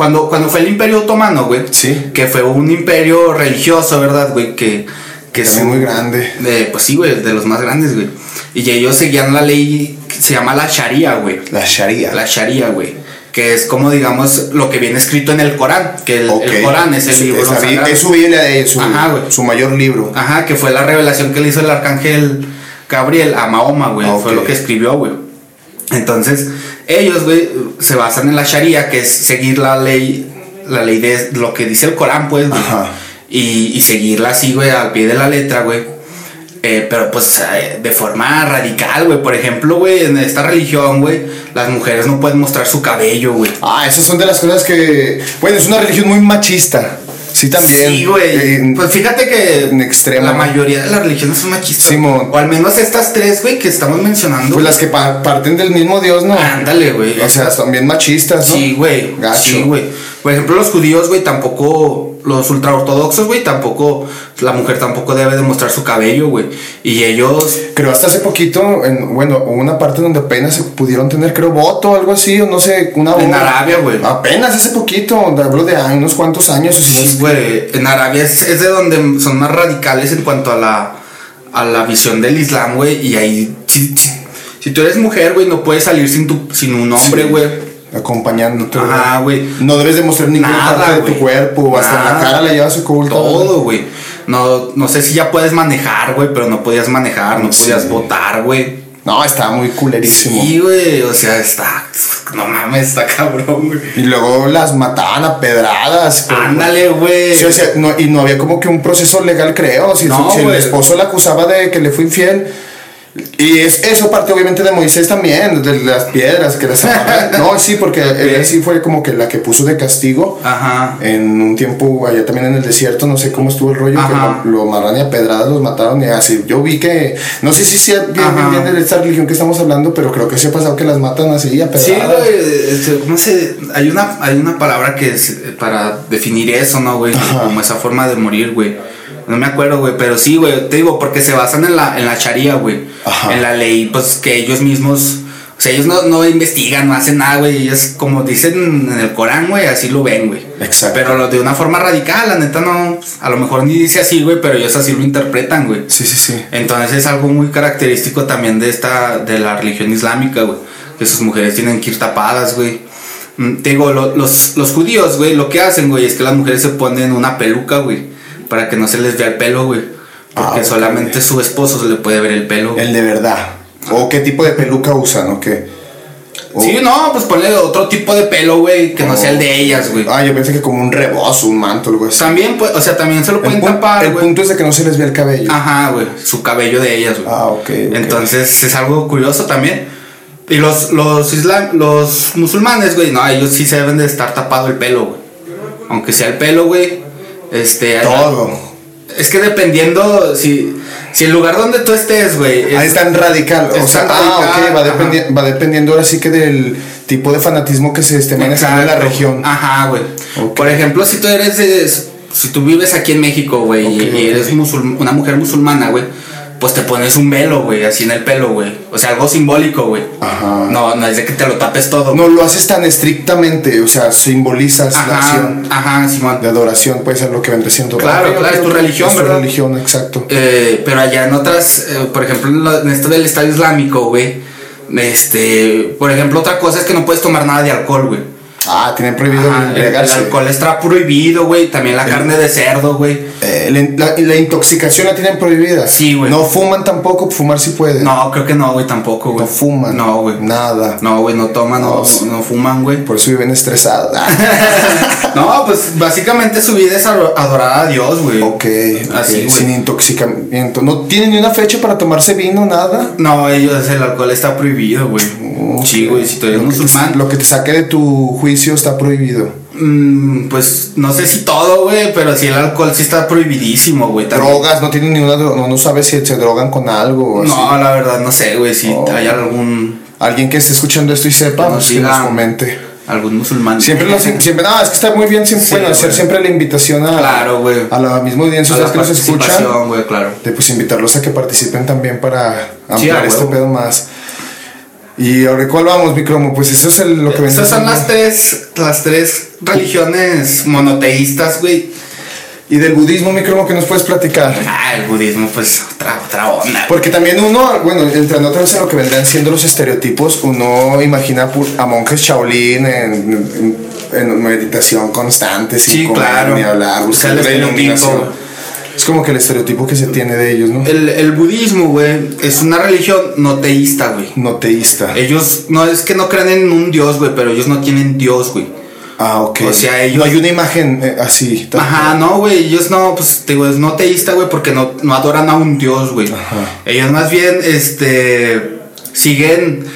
cuando, cuando fue el Imperio Otomano, güey, Sí. que fue un imperio religioso, ¿verdad, güey? Que, que su- muy grande. de- pues sí, güey, de los más grandes, güey. Y ellos seguían la ley que se llama la Sharia, güey. La Sharia. La Sharia, güey. que es como digamos lo que viene escrito en el Corán, que el, Corán es el Sí, libro es, es su Biblia, es su, su mayor libro. Ajá, que fue la revelación que le hizo el arcángel Gabriel a Mahoma, güey. Ah, Fue lo que escribió, güey. Entonces, ellos, güey, se basan en la Sharia, que es seguir la ley, la ley de lo que dice el Corán, pues, güey. Y seguirla así, güey, al pie de la letra, güey. Eh, pero pues eh, de forma radical, güey. Por ejemplo, güey, en esta religión, güey, las mujeres no pueden mostrar su cabello, güey. Ah, esas son de las cosas que. Bueno, es una religión muy machista. Sí, también. Sí, güey. Eh, pues fíjate que en extremo. la mayoría de las religiones son machistas. Simón. O al menos estas tres, güey, que estamos mencionando. pues las que pa- parten del mismo Dios, ¿no? Ándale, güey. O sea, son bien machistas, ¿no? Sí, güey. Gacho. Sí, güey. Por ejemplo, los judíos, güey, tampoco. Los ultraortodoxos, güey, tampoco. La mujer tampoco debe demostrar su cabello, güey. Y ellos. Creo hasta hace poquito, en, bueno, hubo una parte donde apenas se pudieron tener, creo, voto o algo así, o no sé, una En. Arabia, güey. Apenas hace poquito, hablo de unos cuantos años. o si no Sí, güey. En Arabia es, es de donde son más radicales en cuanto a la, a la visión del Islam, güey. Y ahí, si, si, si tú eres mujer, güey, no puedes salir sin, tu, sin un hombre, Sí. Acompañándote. ¿verdad? güey. No debes demostrar ninguna Nada, parte de tu cuerpo, hasta en la Nada. cara la llevas oculta. Todo, güey. No, no sé si ya puedes manejar, güey, pero no podías manejar, no Sí. podías votar, güey. No, estaba muy culerísimo. Sí, güey, o sea, está. No mames, está cabrón, güey. Y luego las mataban a pedradas. pero- Ándale, güey. Sí, o sea, no- y no había como que un proceso legal, creo. Si, No, si el esposo la acusaba de que le fue infiel. Y es, eso parte obviamente de Moisés también, de las piedras que amarran. No, sí, porque él sí fue como que la que puso de castigo. Ajá. En un tiempo allá también en el desierto, no sé cómo estuvo el rollo, Ajá. que lo, lo amarran y a pedradas los mataron y así. Yo vi que, no sé si sea bien, bien, bien de esta religión que estamos hablando, pero creo que se ha pasado que las matan así a pedradas. Sí, güey, este, no sé, hay una, hay una palabra que es para definir eso, ¿no, güey? Como esa forma de morir, güey. No me acuerdo, güey, pero sí, güey, te digo, porque se basan en la, en la charía, güey. Ajá. En la ley, pues que ellos mismos, o sea, ellos no, no investigan, no hacen nada, güey. Ellos, como dicen en el Corán, güey, así lo ven, güey. Exacto. Pero lo de una forma radical, la neta no, a lo mejor ni dice así, güey, pero ellos así lo interpretan, güey. Sí, sí, sí. Entonces es algo muy característico también de esta, de la religión islámica, güey. Que sus mujeres tienen que ir tapadas, güey. Mm, Te digo, lo- los, los judíos, güey, lo que hacen, güey, es que las mujeres se ponen una peluca, güey. Para que no se les vea el pelo, güey. Porque Ah, ok. solamente su esposo se le puede ver el pelo. güey. El de verdad. O qué tipo de peluca usan, o qué. O- Sí, no, pues ponle otro tipo de pelo, güey, que no Oh. sea el de ellas, güey. Ah, yo pensé que como un rebozo, un manto, así. También, pues, o sea, también se lo El, pueden tapar, el güey. punto es de que no se les vea el cabello. Ajá, güey, su cabello de ellas, güey. Ah, ok. ok. Entonces es algo curioso también. Y los, los, islam, los musulmanes, güey, no, ellos sí se deben de estar tapado el pelo, güey. Aunque sea el pelo, güey. Este, Todo. Es que dependiendo si, si el lugar donde tú estés, güey. es- Ahí es tan radical. O sea, ah, ok, va, dependi- va dependiendo ahora sí que del tipo de fanatismo que se esté manejando en la región. Ajá, güey. Por ejemplo, si tú eres de- si tú vives aquí en México, güey, y- eres musul- una mujer musulmana, güey, pues te pones un velo, güey, así en el pelo, güey. O sea, algo simbólico, güey. Ajá. No, no es de que te lo tapes todo. No lo haces tan estrictamente, o sea, simbolizas la acción ajá, Simón. de adoración, puede ser lo que vendría siendo. Claro, claro, ok, es tu religión, es tu ¿verdad? religión, exacto. Eh, pero allá en otras, eh, por ejemplo, en, lo- en esto del Estado Islámico, güey, este, por ejemplo, otra cosa es que no puedes tomar nada de alcohol, güey. Ah, tienen prohibido Ajá, el, el alcohol está prohibido, güey, también la carne de cerdo, güey. Eh, la, la intoxicación la tienen prohibida. Sí, güey. No fuman tampoco, fumar sí puede. No, creo que no, güey, tampoco, güey. No fuman. No, güey. Nada. No, güey, no toman, no, No, no fuman, güey. Por eso viven estresados. Ah, No, pues básicamente su vida es ado- adorar a Dios, güey. ok, Así, güey. sin intoxicamiento. No tienen ni una fecha para tomarse vino, nada. No, ellos, el alcohol está prohibido, güey. Sí, güey, si que, te, musulmán. lo que te saque de tu juicio está prohibido. Mm, pues no sé si todo, güey, pero sí el alcohol sí está prohibidísimo, güey. Drogas, no tienen ninguna no, no sabes si se drogan con algo o así. No, la verdad no sé, güey, si Oh. hay algún Alguien que esté escuchando esto y sepa, Que nos pues que nos comente. algún musulmán. Siempre, lo, siempre, no, es que está muy bien, siempre, Sí, bueno, hacer siempre la invitación a, Claro, a la misma audiencia A la ustedes que nos escuchan, güey, claro. de pues invitarlos a que participen también para ampliar este pedo más. Y ahora, ¿cuál vamos, mi cromo? Pues eso es el- lo que Esas son las tres, las tres religiones monoteístas, güey. Y del budismo, mi cromo, que nos puedes platicar. Ah, el budismo, pues otra, otra onda. Porque también uno, bueno, entrando otra vez a lo que vendrían siendo los estereotipos, uno imagina a monjes Shaolin en, en- en meditación constante, sin Sí, comer claro. ni hablar, buscando la iluminación. Es como que el estereotipo que se tiene de ellos, ¿no? El, el budismo, güey, es una religión no teísta, güey. No teísta. Ellos no es que no crean en un dios, güey, pero ellos no tienen dios, güey. Ah, ok. o sea, ellos- No hay una imagen eh, así. tal Ajá, no, güey, ellos no, pues te digo, es no teísta, güey, porque no, no adoran a un dios, güey. Ajá. Ellos más bien, este, siguen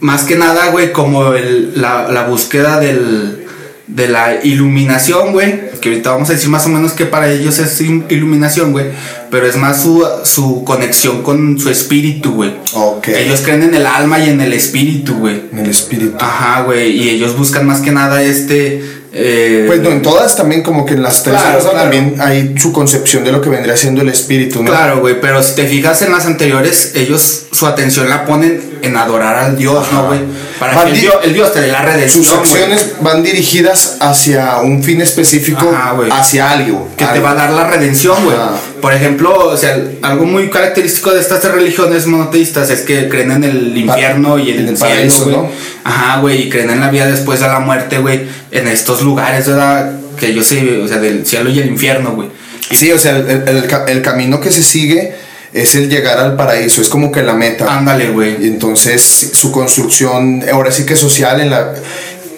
más que nada, güey, como el, la, la búsqueda del, de la iluminación, güey. Que ahorita vamos a decir más o menos que para ellos es iluminación, güey. Pero es más su, su conexión con su espíritu, güey. Ok. Ellos creen en el alma y en el espíritu, güey. En el espíritu. Ajá, güey. Y ellos buscan más que nada este. eh, Pues no, en todas también como que en las tres Claro, también hay su concepción de lo que vendría siendo el espíritu, ¿no? Claro, güey, pero si te fijas en las anteriores, ellos su atención la ponen en adorar al Dios, ¿no, güey? Para Van que el di- Dios, el Dios te dé la redención, Sus acciones van dirigidas hacia un fin específico, Ajá, hacia algo. Que te va a dar la redención, güey. Por ejemplo, o sea, algo muy característico de estas religiones monoteístas es que creen en el infierno y en, el el cielo, paraíso. ¿no? Ajá, güey, y creen en la vida después de la muerte, güey, en estos lugares, ¿verdad? Que yo sé, o sea, del cielo y el infierno, güey. Sí, o sea, el, el el camino que se sigue es el llegar al paraíso, es como que la meta. Ándale, güey. Y entonces su construcción, ahora sí que social en la,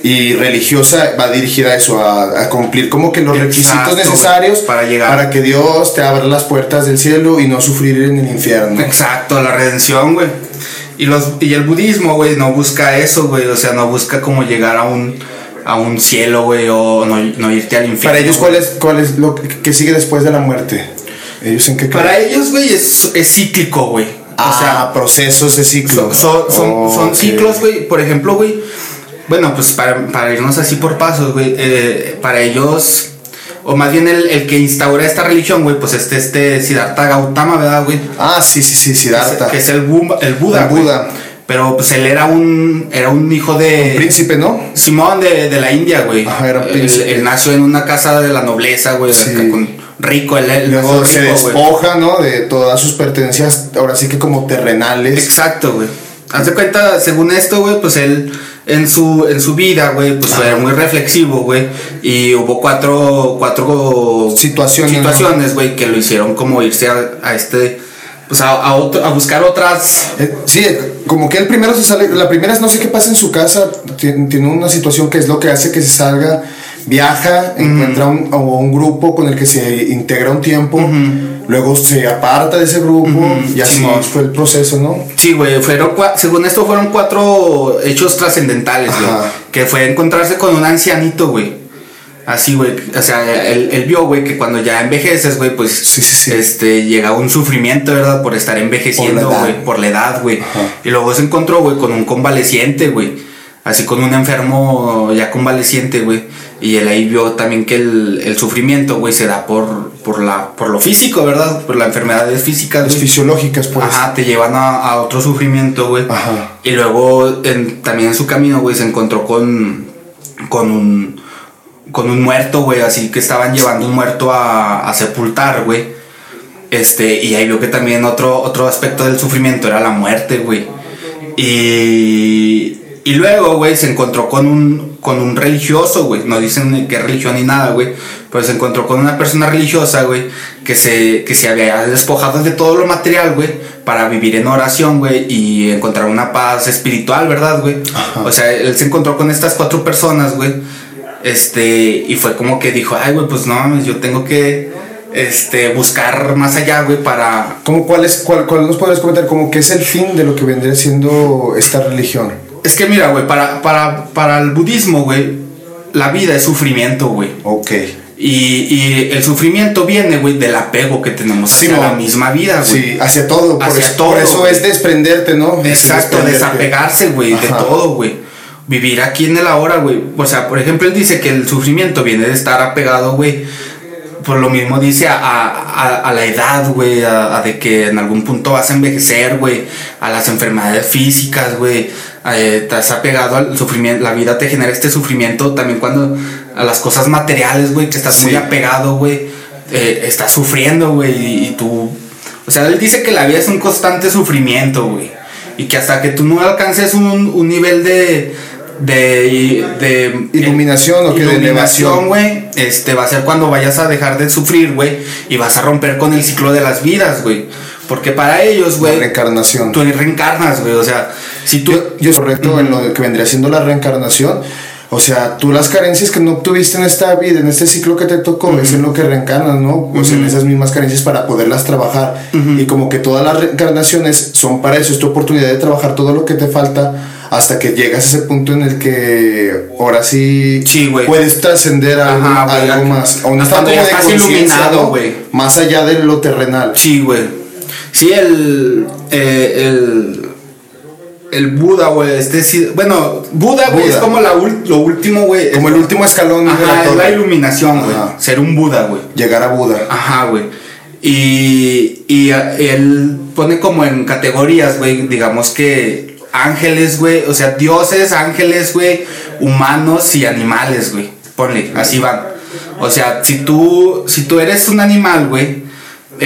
y religiosa, va dirigida a eso, a, a cumplir como que los Exacto, requisitos necesarios para llegar. para que Dios te abra las puertas del cielo y no sufrir en el infierno. Exacto, la redención, güey. Y, los, y el budismo, güey, no busca eso, güey. O sea, no busca como llegar a un, a un cielo, güey, o no, no irte al infierno. Para ellos, güey. ¿cuál es, cuál es lo que sigue después de la muerte? ¿Ellos en qué creen? Para ellos, güey, es, es cíclico, güey. Ah, o sea, procesos de ciclo. son, son, Oh, ciclos, güey. Por ejemplo, güey. Bueno, pues para, para irnos así por pasos, güey. eh, para ellos, o más bien el, el que instaura esta religión, güey, pues este, este Siddhartha Gautama, ¿verdad, güey? Ah, sí, sí, sí, Que es- Siddhartha. Que es el, Bu- el Buda, El güey. Buda. Pero pues él era un, era un hijo de... Príncipe, ¿no? Simón de, de la India, güey. Ajá, era príncipe. él nació en una casa de la nobleza, güey. Sí. acá con rico, él, él Luego se despoja, ¿no? De todas sus pertenencias, ahora sí que como terrenales. Exacto, güey. Haz de cuenta, según esto, güey, pues él en su, en su vida, güey, pues fue muy reflexivo, güey. Y hubo cuatro, cuatro Situaciones, situaciones, güey, que lo hicieron como irse a, a este, pues a, a, otro- a buscar otras. Eh, sí, como que él primero se sale, la primera es no sé qué pasa en su casa, tiene, tiene una situación que es lo que hace que se salga, viaja, encuentra un, a un grupo con el que se integra un tiempo, luego se aparta de ese grupo y así fue el proceso, ¿no? Sí, güey, fueron, según esto fueron cuatro hechos trascendentales, güey. Que fue encontrarse con un ancianito, güey. Así, güey. O sea, él, él vio, güey, que cuando ya envejeces, güey, pues Sí, sí, sí. este llega un sufrimiento, ¿verdad? Por estar envejeciendo, güey, por la edad, güey. Y luego se encontró, güey, con un convaleciente, güey. Así con un enfermo ya convaleciente, güey. Y él ahí vio también que el, el sufrimiento, güey, se da por, por, la, por lo físico, ¿verdad? Por las enfermedades físicas, Las fisiológicas, pues. Ajá, te llevan a, a otro sufrimiento, güey. Ajá. Y luego en- también en su camino, güey, se encontró con, con un con un muerto, güey, así que estaban llevando un muerto a, a sepultar, güey. Este, y ahí vio que también otro, otro aspecto del sufrimiento era la muerte, güey. Y, y luego, güey, se encontró con un, con un religioso, güey. No dicen qué religión ni nada, güey. Pero se encontró con una persona religiosa, güey, que se, que se había despojado de todo lo material, güey, para vivir en oración, güey, y encontrar una paz espiritual, ¿verdad, güey? O sea, él se encontró con estas cuatro personas, güey. Este, y fue como que dijo, ay, güey, pues no, mames, yo tengo que, este, buscar más allá, güey, para, ¿Cómo, cuál, es, cuál, cuál nos podrías comentar? Como que es el fin de lo que vendría siendo esta religión. Es que mira, güey, para, para, para el budismo, güey, la vida es sufrimiento, güey. Ok. Y, y el sufrimiento viene, güey, del apego que tenemos hacia la misma vida, güey. Sí, hacia todo. Por, Hacia eso, todo, por eso es desprenderte, ¿no? Exacto, Desprenderte. desapegarse, güey, de todo, güey. Vivir aquí en el ahora, güey. O sea, por ejemplo, él dice que el sufrimiento viene de estar apegado, güey. Por lo mismo dice a, a- a la edad, güey, a, a de que en algún punto vas a envejecer, güey, a las enfermedades físicas, güey, eh, estás apegado al sufrimiento, la vida te genera este sufrimiento también cuando a las cosas materiales, güey, que estás muy apegado, güey, eh, estás sufriendo, güey, y, y tú, O sea, él dice que la vida es un constante sufrimiento, güey. Y que hasta que tú no alcances un, un nivel de, de, de Iluminación o que de elevación. güey, este va a ser cuando vayas a dejar de sufrir, güey, y vas a romper con el ciclo de las vidas, güey. Porque para ellos, güey, reencarnación. tú reencarnas, güey. O sea, si tú. Yo, yo correcto en lo que vendría siendo la reencarnación. O sea, tú las carencias que no obtuviste en esta vida, en este ciclo que te tocó, es en lo que reencarnas, ¿no? O sea, en esas mismas carencias para poderlas trabajar. Y como que todas las reencarnaciones son para eso, es tu oportunidad de trabajar todo lo que te falta hasta que llegas a ese punto en el que ahora sí, puedes trascender a algo, Ajá, más. A un estado de iluminado, güey. Más allá de lo terrenal. Sí, güey. Sí, el. eh, el. El Buda, güey. Es decir, bueno, Buda, güey, es como la ul- lo último, güey. Como el último escalón de Ajá, la es la iluminación, güey. Ser un Buda, güey. Llegar a Buda. Ajá, güey. Y, y a- él pone como en categorías, güey, digamos que ángeles, güey, o sea, dioses, ángeles, güey, humanos y animales, güey. Ponle, así van. O sea, si tú, si tú eres un animal, güey,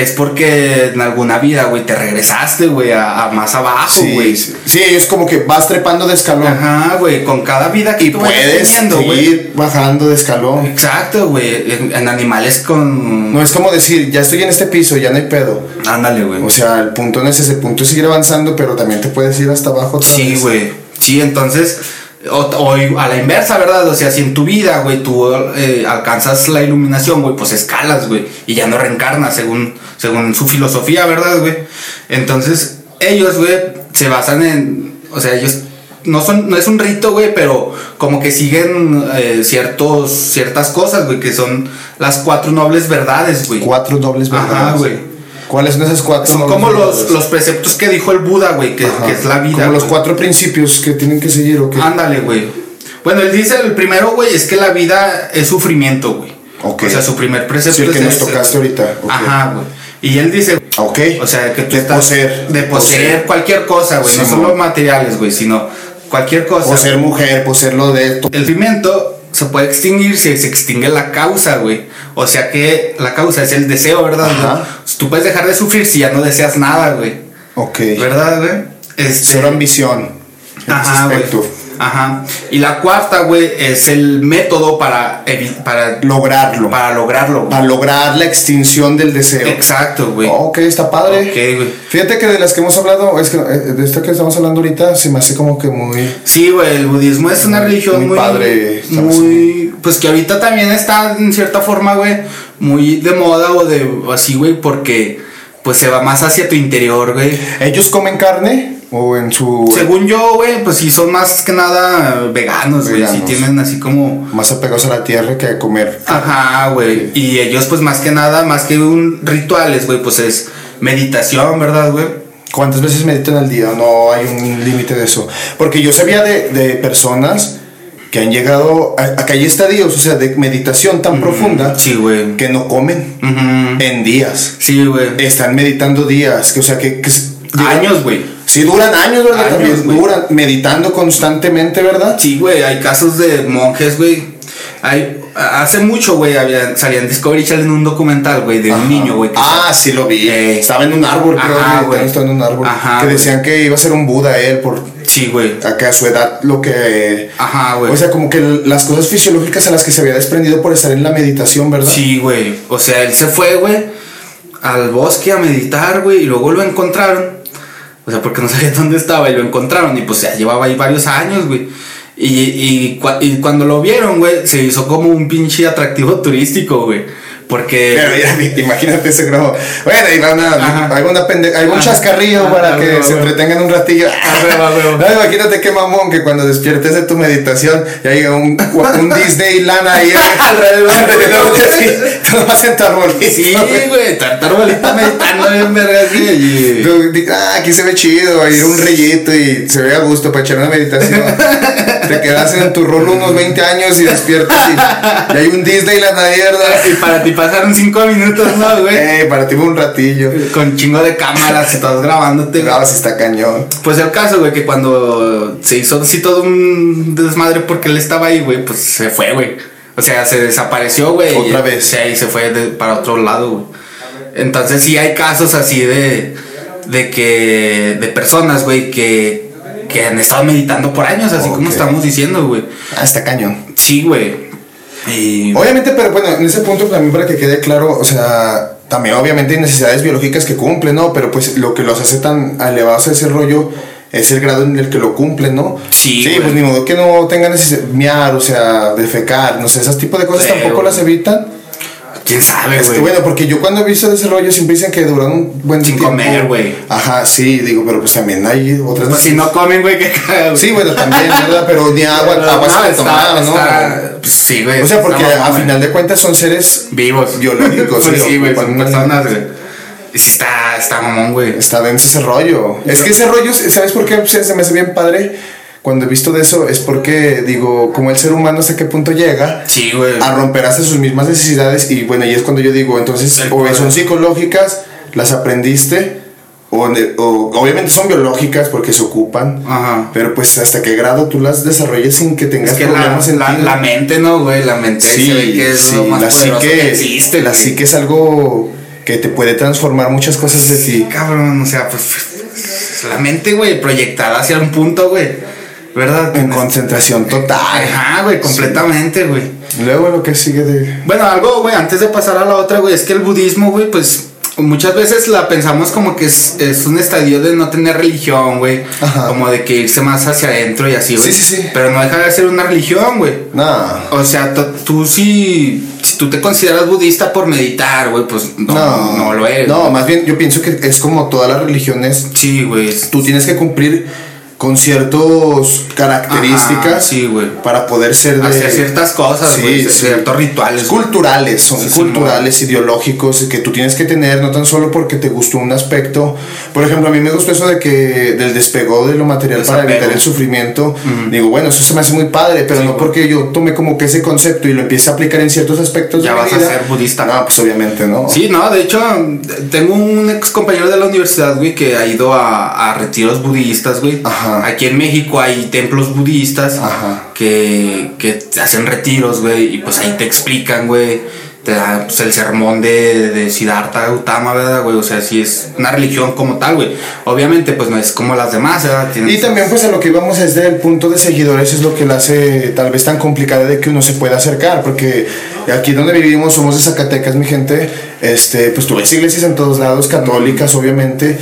es porque en alguna vida, güey, te regresaste, güey, a, a más abajo, güey. sí, sí, es como que vas trepando de escalón. Ajá, güey, con cada vida que Y tú puedes teniendo, ir bajando de escalón. Exacto, güey, en, en animales con... No es como decir, ya estoy en este piso, ya no hay pedo. Ándale, güey. O sea, el punto no es ese, el punto es seguir avanzando, pero también te puedes ir hasta abajo otra Sí, güey. Sí, entonces, o, o a la inversa, ¿verdad? O sea, si en tu vida, güey, tú eh, alcanzas la iluminación, güey, pues escalas, güey, y ya no reencarnas según, según su filosofía, ¿verdad, güey? Entonces, ellos, güey, se basan en, o sea, ellos no son, no es un rito, güey, pero como que siguen eh, ciertos, ciertas cosas, güey, que son las cuatro nobles verdades, güey. Cuatro dobles Ajá, verdades. güey. ¿Cuáles son esas cuatro Son nobles como los, los preceptos que dijo el Buda, güey, que, que es la vida. Como los cuatro principios que tienen que seguir o qué. Ándale, güey. Bueno, él dice el primero, güey, es que la vida es sufrimiento, güey. O sea, su primer precepto Sí, el que es nos tocaste ahorita, ok. Ajá, güey. Y él dice, Ok. o sea, que tú De estás poseer. de poseer cualquier cosa, güey, no Sí, solo mon. materiales, güey, sino cualquier cosa. O ser mujer, por ser lo de esto. El sufrimiento se puede extinguir si se extingue la causa, güey. O sea que la causa es el deseo, ¿verdad? Güey? Tú puedes dejar de sufrir si ya no deseas nada, güey. Ok. ¿Verdad, güey? Este, Cero ambición. En ese Ajá, güey. Ajá. Y la cuarta, güey, es el método para, para, Lograrlo. para lograrlo. Para lograr la extinción del deseo. Exacto, güey. Ok, está padre. Güey. Fíjate que de las que hemos hablado, es que eh, de esta que estamos hablando ahorita, se me hace como que muy. Sí, güey, el budismo es una Muy- religión muy muy, padre, muy, pues que ahorita también está en cierta forma, güey, muy de moda o de así, güey, porque pues se va más hacia tu interior, güey. ¿Ellos comen carne? ¿O en su. Según yo, güey, pues sí son más que nada veganos, güey, Veganos. tienen así como Más apegados a la tierra que a comer. Ajá, güey. Y ellos, pues más que nada, más que un rituales, güey, pues es meditación, ¿verdad, güey? ¿Cuántas veces meditan al día? No hay un límite de eso. Porque yo sabía de, de personas que han llegado a, a que hay estadios, o sea, de meditación tan profunda Sí, güey. que no comen Ujú. en días. Sí, güey. Están meditando días, que o sea, que... que Años, güey. Sí, duran años, ¿verdad? Años, También güey. duran meditando constantemente, ¿verdad? Sí, güey, hay casos de monjes, güey. Hay, hace mucho, güey, salía en Discovery Channel en un documental, güey, de un niño, güey. Ah, sí lo vi. Eh. estaba en un árbol, creo. Ajá, güey. Estaba en un árbol. Ajá, que güey. decían que iba a ser un Buda él por Sí, güey. acá a su edad lo que... Ajá, güey. O sea, como que las cosas fisiológicas a las que se había desprendido por estar en la meditación, ¿verdad? Sí, güey. O sea, él se fue, güey, al bosque a meditar, güey, y luego lo encontraron. O sea, porque no sabía dónde estaba y lo encontraron. Y pues ya llevaba ahí varios años, güey. Y, y, y cuando lo vieron, güey, se hizo como un pinche atractivo turístico, güey. Porque. Pero ya, imagínate ese grobo. Bueno, ahí va una, Ajá. alguna pende- algún Ajá. chascarrillo para que se entretengan un ratillo. a. No, imagínate qué mamón que cuando despiertes de tu meditación ya llega un, un Disneyland ahí Alrededor, de. Todo vas en tu arbolito. Sí, güey, tartar bolita meditando bien verga así. Y... Tú Ah, aquí se ve chido, ir un reyito y se ve a gusto para echar una meditación. Te quedas en tu rol unos 20 años y despiertas y, y hay un Disneyland ahí, ¿verdad? y para ti pasaron cinco minutos, ¿no, güey? Eh, para ti fue un ratillo. Con chingo de cámaras y todos grabándote. Grabas y está cañón. Pues el caso, güey, que cuando se hizo así todo un desmadre porque él estaba ahí, güey, pues se fue, güey. O sea, se desapareció, güey. Otra y- vez. Sí, y se fue de- para otro lado, güey. Entonces sí hay casos así de, de que, de personas, güey, que, que han estado meditando por años, así como estamos diciendo, güey. Ah, está cañón. Sí, güey. Y... Obviamente, pero bueno, en ese punto también para que quede claro, o sea, también obviamente hay necesidades biológicas que cumplen, ¿no? Pero pues lo que los hace tan elevados a ese rollo es el grado en el que lo cumplen, ¿no? Sí, Sí, güey. pues ni modo que no tengan necesidad miar, o sea, defecar, no sé, ese tipo de cosas Pero, tampoco las evitan. ¿Quién sabe, Este, güey? bueno, porque yo cuando he visto ese rollo siempre dicen que duran un buen Sin tiempo. comer, güey. Ajá, sí, digo, pero pues también hay otras Pues si no comen, güey, que caga, güey. Sí, bueno, también, ¿verdad? Pero ni agua, agua no, se le está- tomaba, ¿no? está- pues sí, güey. O sea, porque a final de cuentas son seres Vivos. biológicos, Pues sí, güey, son personas, güey. Y sí está, está mamón, güey. Está denso ese rollo. Es que ese rollo, ¿sabes por qué se me hace bien padre? Cuando he visto de eso, es porque, digo, como el ser humano hasta qué punto llega Sí, a romper hasta sus mismas necesidades. Y bueno, y es cuando yo digo, entonces, El o son psicológicas, las aprendiste, o, o obviamente son biológicas porque se ocupan. Ajá. Pero pues hasta qué grado tú las desarrolles sin que tengas Es que la, problemas en la, la mente, ¿no, güey? La mente se ve que es lo más la poderoso psique, que existe, la güey. psique es algo que te puede transformar muchas cosas de ti. Cabrón, o sea, pues la mente, güey, proyectada hacia un punto, güey. ¿Verdad? En concentración total. Ajá, güey, completamente, güey. Luego lo que sigue de. Bueno, algo, güey, antes de pasar a la otra, güey, es que el budismo, güey, pues muchas veces la pensamos como que es, es un estadio de no tener religión, güey. Ajá. Como de que irse más hacia adentro y así, güey. Sí, sí, sí. Pero no deja de ser una religión, güey. Nah. O sea, tú- sí, si tú te consideras budista por meditar, güey, pues no, no, lo eres. No, más bien yo pienso que es como todas las religiones. Sí, güey. Tú tienes que cumplir con ciertas características Ajá, sí, güey. para poder ser de. Ciertas cosas, Sí. Ciertos rituales. culturales, son culturales, ideológicos que tú tienes que tener, no tan solo porque te gustó un aspecto. Por ejemplo, a mí me gustó eso de que del despegó de lo material para evitar el sufrimiento. Digo, bueno, eso se me hace muy padre, pero no porque yo tome como que ese concepto y lo empiece a aplicar en ciertos aspectos Ya de mi vas a ser budista. No, pues obviamente no. Sí, no, de hecho, tengo un ex compañero de la universidad, güey, que ha ido a, a retiros budistas, güey. Ajá. Aquí en México hay templos budistas Ajá. que, que hacen retiros, güey, y pues ahí te explican, güey. Te da pues, el sermón de, de Siddhartha Gautama, ¿verdad, güey? O sea, sí es una religión como tal, güey. Obviamente, pues no es como las demás, ¿verdad? Y también pues a lo que íbamos es del punto de seguidores es lo que la hace tal vez tan complicada de que uno se pueda acercar porque aquí donde vivimos somos de Zacatecas mi gente este pues tú ves iglesias en todos lados católicas obviamente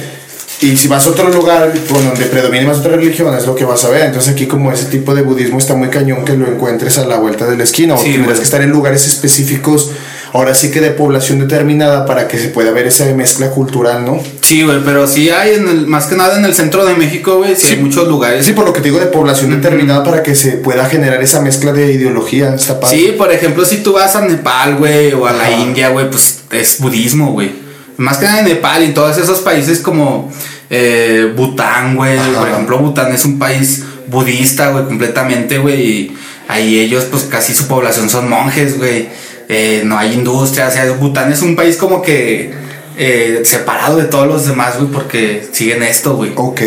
y si vas a otro lugar con donde predominen más otras religiones lo que vas a ver entonces aquí como ese tipo de budismo está muy cañón que lo encuentres a la vuelta de la esquina o Sí, tendrás que estar en lugares específicos ahora sí que de población determinada para que se pueda ver esa mezcla cultural ¿no? Sí, güey, pero sí hay, en el, más que nada en el centro de México, güey, sí, hay muchos lugares. Sí, por lo que te digo de población determinada para que se pueda generar esa mezcla de ideología. Está padre. Sí, por ejemplo, si tú vas a Nepal, güey, o a la. India, güey, pues es budismo, güey. Más que nada en Nepal y en todos esos países como eh, Bután, güey. Por ejemplo, Bután es un país budista, güey, completamente, güey. Y ahí ellos, pues casi su población son monjes, güey. Eh, no hay industria, o sea, Bután es un país como que eh, separado de todos los demás, güey, porque siguen esto, güey. Ok.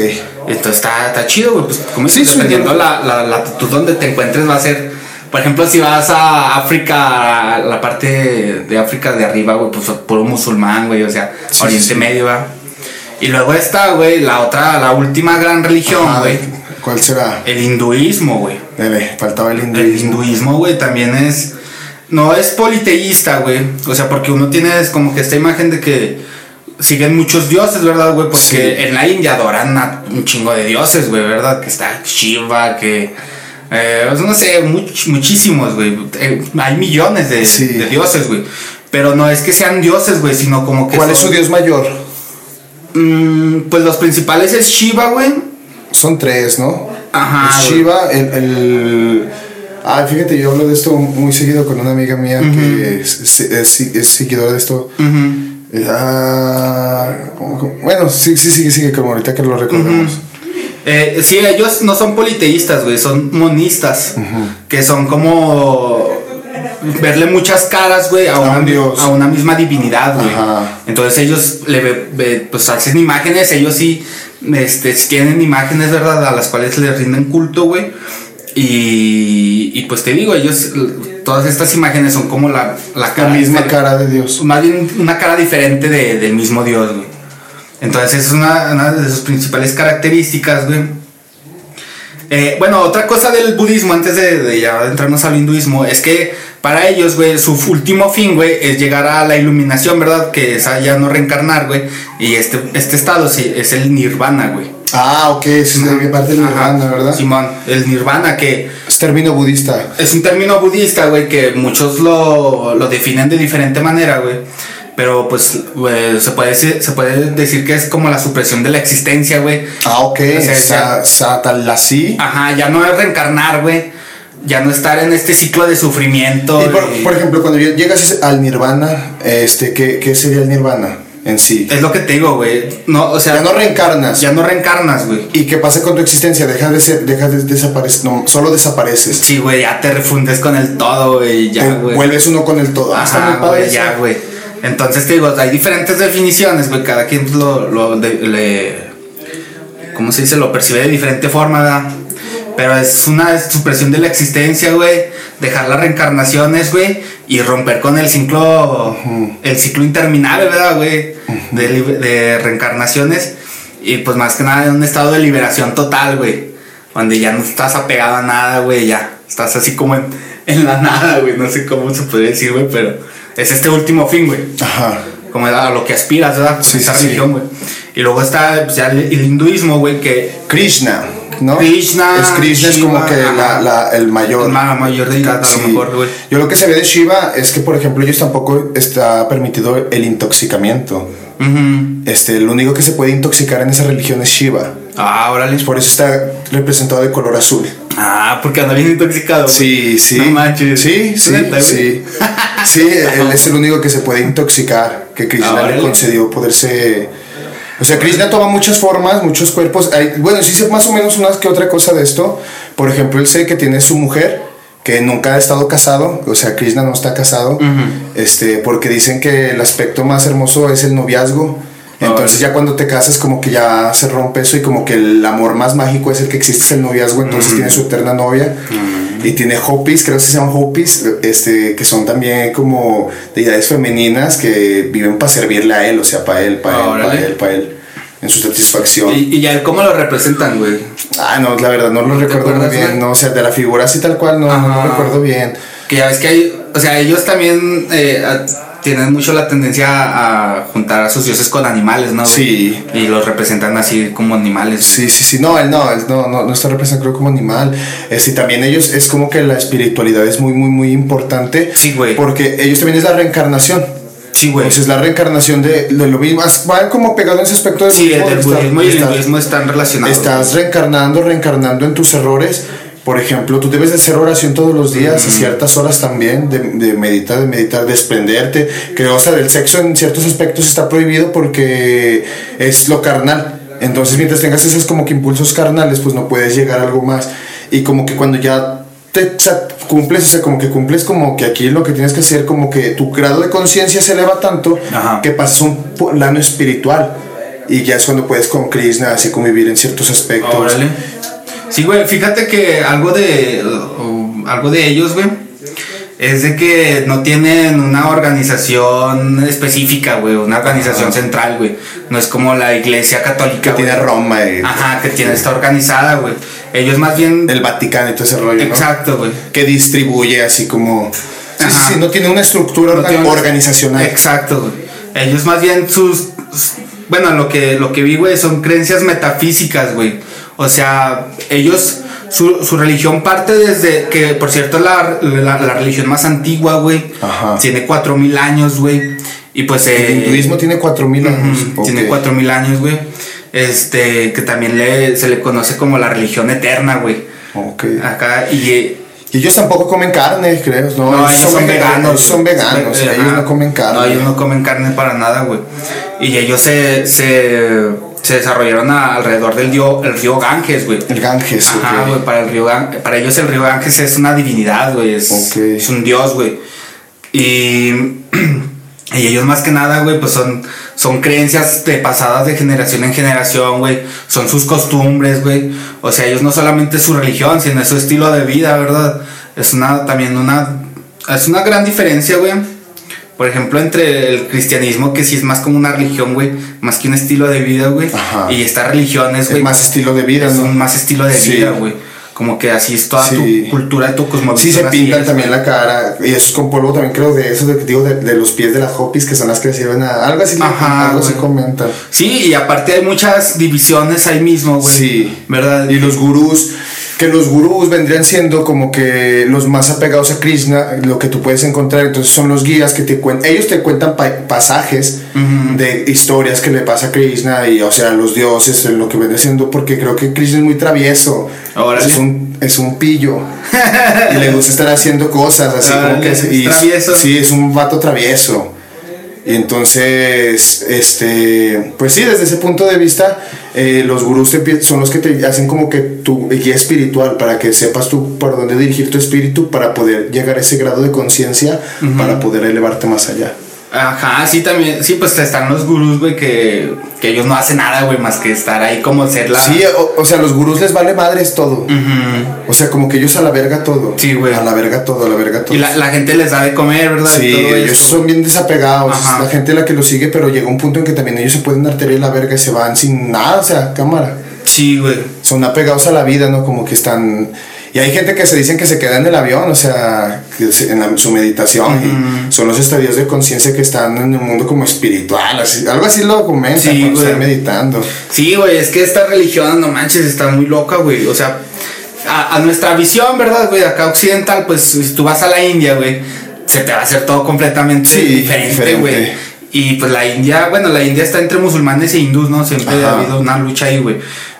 Entonces está, está chido, güey. Pues como Sí, dependiendo sí. la, la latitud donde te encuentres, va a ser. Por ejemplo, si vas a África, a la parte de África de arriba, güey, pues puro musulmán, güey, o sea, Sí, Oriente sí. Medio, va. Y luego está, güey, la otra, la última gran religión, güey. ¿Cuál será? El hinduismo, güey. Faltaba el El hinduismo. hinduismo, güey, también es. No es politeísta, güey. O sea, porque uno tiene como que esta imagen de que siguen muchos dioses, ¿verdad, güey? Porque Sí. en la India adoran a un chingo de dioses, güey, ¿verdad? Que está Shiva, que. eh, pues, no sé, much- muchísimos, güey. Eh, hay millones de, Sí. de dioses, güey. Pero no es que sean dioses, güey, sino como que. ¿Cuál es su dios mayor? Mm, pues los principales es Shiva, güey. Son tres, ¿no? Ajá, Es güey. Shiva, el, el- Ah, fíjate, yo hablo de esto muy seguido con una amiga mía que es, es- es- es seguidora de esto. Ujú. Eh, ah, ¿cómo- cómo? Bueno, sí, sí, sí, sigue como ahorita que lo recordemos. Eh, sí, ellos no son politeístas, güey, son monistas. Que son como verle muchas caras, güey, a, una, dios. a una misma divinidad, güey. Ajá. Entonces ellos le pues hacen imágenes, ellos sí este, tienen imágenes, ¿verdad? A las cuales les rinden culto, güey. Y, y pues te digo, ellos todas estas imágenes son como la, la, La misma diferente- cara de Dios. Más bien una cara diferente de- del mismo Dios, güey. Entonces, es una, una de sus principales características, güey. Eh, bueno, otra cosa del budismo, antes de, de ya entrarnos al hinduismo, es que para ellos, güey, su último fin, güey, es llegar a la iluminación, ¿verdad? Que es a ya no reencarnar, güey. Y este, este estado sí, es el nirvana, güey. Ah, ok, es parte del Ajá, nirvana, ¿verdad? Simón, el nirvana, que Es término budista. es un término budista, güey, que muchos lo, lo definen de diferente manera, güey. Pero pues güey, se, puede decir, se puede decir que es como la supresión de la existencia, güey. Ah, ok. O sea, Sa- Satalasi. Ajá, ya no es reencarnar, güey. Ya no estar en este ciclo de sufrimiento. Y por, y- por ejemplo, cuando lle- llegas al nirvana, este, ¿qué, qué sería el nirvana en sí? Es lo que te digo, güey. No, o sea, Ya no reencarnas. ya no reencarnas, güey. ¿Y qué pasa con tu existencia? Dejas de ser, dejas de desaparecer, no, solo desapareces. Sí, güey, ya te refundes con el todo, güey. Ya, güey. vuelves uno con el todo. Ah, Ajá, güey, ya, güey. Entonces te digo, hay diferentes definiciones, güey. Cada quien lo, lo de- le. ¿Cómo se dice? Lo percibe de diferente forma, ¿verdad? Pero es una supresión de la existencia, güey. Dejar las reencarnaciones, güey. Y romper con el ciclo. El ciclo interminable, ¿verdad, güey? de, reencarnaciones. Y pues más que nada en un estado de liberación total, güey. Donde ya no estás apegado a nada, güey. Ya. Estás así como en, en la nada, güey. No sé cómo se podría decir, güey. Pero es este último fin, güey Ajá. como a lo que aspiras, ¿verdad? Sí, Esa sí, religión, güey. Y luego está pues, ya el, el hinduismo, güey, que Krishna, ¿no? Krishna, Es Krishna, es Shiva, como que la, la- el mayor. es la mayor deidad, a Sí. lo mejor, güey. Yo lo que se ve de Shiva es que, por ejemplo, ellos tampoco está permitido el intoxicamiento. Ujú. Este, lo único que se puede intoxicar en esa religión es Shiva. Ah, órale. Por eso está representado de color azul. Ah, porque anda bien intoxicado. güey. Sí, sí. No manches. Sí, sí, sí. Sí, él es el único que se puede intoxicar, que Krishna Ah, le concedió poderse... O sea, Krishna toma muchas formas, muchos cuerpos. Hay- bueno, sí sé más o menos una que otra cosa de esto. Por ejemplo, él sé que tiene su mujer, que nunca ha estado casado. O sea, Krishna no está casado. este, porque dicen que el aspecto más hermoso es el noviazgo. Entonces ya cuando te casas como que ya se rompe eso y como que el amor más mágico es el que existe es el noviazgo, entonces tiene su eterna novia y tiene hopis, creo que se llaman hopis, este, que son también como deidades femeninas que viven para servirle a él, o sea, para él, para él, para él, para él, en su satisfacción. ¿Y, y ya cómo lo representan, güey? Ah, no, la verdad no lo recuerdo muy bien, no, o sea, de la figura así tal cual no, no lo recuerdo bien. Que ya ves que hay, o sea, ellos también eh, a- tienen mucho la tendencia a juntar a sus dioses con animales, ¿no? Sí. Y los representan así como animales. Sí, sí, sí, no, él no, él no, no, no está representado como animal. Este, también ellos, es como que la espiritualidad es muy, muy, muy importante. Sí, güey. Porque ellos también es la reencarnación. Sí, güey. Entonces la reencarnación de, de lo mismo, as- va como pegado en ese aspecto del Sí, el, budismo, el está- budismo y el hinduismo están relacionados. Estás reencarnando, reencarnando en tus errores. Por ejemplo, tú debes de hacer oración todos los días, a ciertas horas también, de, de meditar, de meditar, desprenderte. Que, o sea, el sexo en ciertos aspectos está prohibido porque es lo carnal. Entonces, mientras tengas esos como que impulsos carnales, pues no puedes llegar a algo más. Y como que cuando ya te o sea, cumples, o sea, como que cumples como que aquí lo que tienes que hacer, como que tu grado de conciencia se eleva tanto Ajá. que pasas un plano espiritual. Y ya es cuando puedes con Krishna así convivir en ciertos aspectos. Órale. Sí, güey, fíjate que algo de uh, algo de ellos, güey, es de que no tienen una organización específica, güey, una organización central, güey. No es como la iglesia católica, Que tiene. Roma y Ajá, que tiene está organizada, güey. Ellos más bien el Vaticano y todo ese rollo. Exacto, güey. Que distribuye así como... Sí, sí, no tiene una estructura No tiene una- organizacional. Exacto, güey. Ellos más bien sus bueno, lo que lo que vi, güey, son creencias metafísicas, güey. O sea, ellos su, su religión parte desde que por cierto es la, la, la religión más antigua, güey. Ajá. Tiene cuatro mil años, güey. Y pues eh, El hinduismo tiene 4000 años. Ujú, Ok. Tiene cuatro mil años, güey. Este, que también le, se le conoce como la religión eterna, güey. Ok. Acá, y eh, Y ellos tampoco comen carne, creo. No, no, ellos son vega- veganos. ellos Son güey. veganos. Ajá. ellos no comen carne. No, ellos no comen carne para nada, güey. Y ellos se, se, se desarrollaron a- alrededor del río, el río Ganges, güey. El Ganges. Ajá, güey, para, el río Gan- para ellos el río Ganges es una divinidad, güey. Es, es un dios, güey. Y, y ellos más que nada, güey, pues son, son creencias de pasadas de generación en generación, güey. Son sus costumbres, güey. O sea, ellos no solamente su religión, sino su estilo de vida, ¿verdad? Es una, también una es una gran diferencia, güey. Por ejemplo, entre el cristianismo, que sí es más como una religión, güey, más que un estilo de vida, güey. Ajá. Y estas religiones, Es güey, más estilo de vida, es ¿no? más estilo de Sí. vida, güey. Como que así es toda Sí. tu cultura, tu cosmovisión. Sí, se pintan es, también la cara. Y eso es con polvo también creo de eso, de, digo, de, de los pies de las hopis, que son las que sirven a. Algo así, Ajá, algo así güey. comentan. Sí, y aparte hay muchas divisiones ahí mismo, güey. Sí. ¿Verdad? Y los gurús, que los gurús vendrían siendo como que los más apegados a Krishna, lo que tú puedes encontrar, entonces son los guías que te cuentan, ellos te cuentan pa- pasajes de historias que le pasa a Krishna y o sea, los dioses, lo que vendría siendo, porque creo que Krishna es muy travieso, Órale. es un, es un pillo y le gusta estar haciendo cosas así como que es y- travieso. sí, es un vato travieso. Y entonces, este, pues sí, desde ese punto de vista, eh, los gurús te son los que te hacen como que tu guía espiritual para que sepas tú por dónde dirigir tu espíritu para poder llegar a ese grado de conciencia, para poder elevarte más allá. Ajá, sí, también. Sí, pues están los gurús, güey, que, que ellos no hacen nada, güey, más que estar ahí como ser la. Sí, o, o sea, a los gurús les vale madres todo. Ujú. O sea, como que ellos a la verga todo. Sí, güey. A la verga todo, a la verga todo. Y la, la gente les da de comer, ¿verdad? Sí, todo ellos eso. son bien desapegados. Ajá. La gente la que lo sigue, pero llega un punto en que también ellos se pueden arteriar la verga y se van sin nada, o sea, cámara. Sí, güey. Son apegados a la vida, ¿no? Como que están. Y hay gente que se dicen que se queda en el avión, o sea, que se- en la- su meditación. y son los estadios de conciencia que están en el mundo como espiritual, así, algo así lo comentan Sí, cuando están meditando. Sí, güey, es que esta religión, no manches, está muy loca, güey. O sea, a, a nuestra visión, ¿verdad, güey? Acá occidental, pues si tú vas a la India, güey, se te va a hacer todo completamente Sí, diferente, diferente. güey. Y pues la India, bueno, la India está entre musulmanes e hindús, ¿no? Siempre Ajá. ha habido una lucha ahí, güey.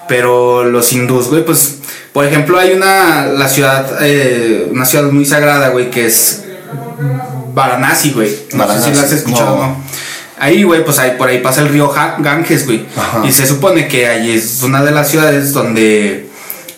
Pero los hindús, güey, pues, por ejemplo, hay una, la ciudad, eh, una ciudad muy sagrada, güey, que es Varanasi, güey. No sé si la has Varanasi, escuchado, no. ¿no? Ahí, güey, pues ahí por ahí pasa el río Ganges, güey. Y se supone que ahí es una de las ciudades donde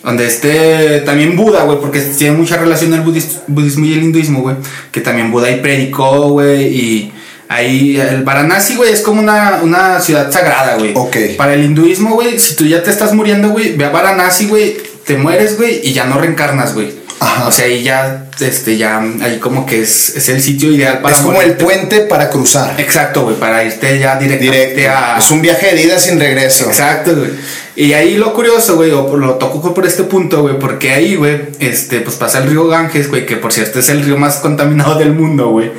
donde esté también Buda, güey, porque tiene mucha relación el budis- budismo y el hinduismo, güey, que también Buda ahí predicó, güey, y ahí el Varanasi, güey, es como una, una ciudad sagrada, güey. Ok. Para el hinduismo, güey, si tú ya te estás muriendo, güey, ve a Varanasi, güey, te mueres, güey, y ya no reencarnas, güey. Ajá. O sea, ahí ya, este, ya, ahí como que es, es el sitio ideal para es como el puente para cruzar. Exacto, güey, para irte ya directamente Directo. a... Es un viaje de ida sin regreso. Exacto, güey. Y ahí lo curioso, güey, o lo toco por este punto, güey, porque ahí, güey, este, pues pasa el río Ganges, güey, que por cierto es el río más contaminado del mundo, güey.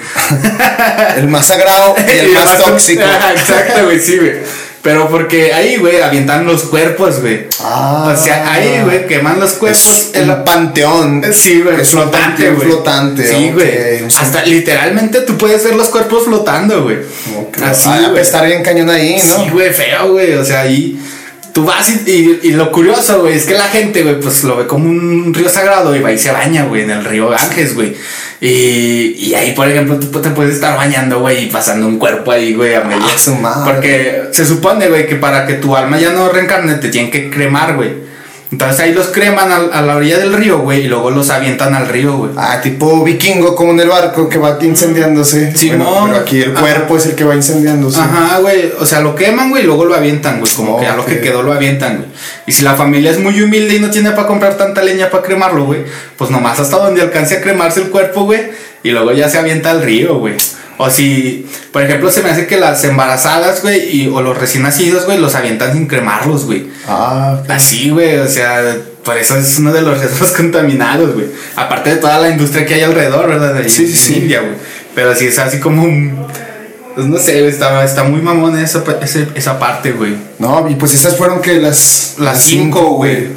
El más sagrado y el más tóxico. Exacto, güey, sí, güey. Pero porque ahí, güey, avientan los cuerpos, güey. Ah. O sea, ahí, güey, queman los cuerpos Es en la panteón. Sí, güey, Es flotante, güey. flotante, Sí, güey. Hasta literalmente tú puedes ver los cuerpos flotando, güey. Así, Ah, estar bien cañón ahí, ¿no? Sí, güey, feo, güey. O sea, ahí tú vas y, y- y lo curioso, güey, es que la gente, güey, pues lo ve como un río sagrado y va y se baña, güey, en el río Ganges, güey. Y, y ahí, por ejemplo, tú te puedes estar bañando, güey, y pasando un cuerpo ahí, güey, a. Ah, su madre. Porque se supone, güey, que para que tu alma ya no reencarne, te tienen que cremar, güey. Entonces ahí los creman al- a, la orilla del río, güey, y luego los avientan al río, güey. Ah, tipo vikingo, como en el barco que va incendiándose. Simón. Bueno, pero aquí el Ajá. cuerpo es el que va incendiándose. Ajá, güey. O sea, lo queman, güey, y luego lo avientan, güey. Como que a lo que quedó lo avientan, güey. Y si la familia es muy humilde y no tiene para comprar tanta leña para cremarlo, güey, pues nomás hasta donde alcance a cremarse el cuerpo, güey. Y luego ya se avienta al río, güey. O si, por ejemplo, se me hace que las embarazadas, güey, y, o los recién nacidos, güey, los avientan sin cremarlos, güey. Ah, ok. Así, güey, o sea, por eso es uno de los riesgos contaminados, güey. Aparte de toda la industria que hay alrededor, ¿verdad? De Sí, sí, sí. India, güey. Pero sí es así como un. Pues no sé, güey, está, está muy mamón esa, ese- esa parte, güey. No, y pues esas fueron que las... Las cinco, güey.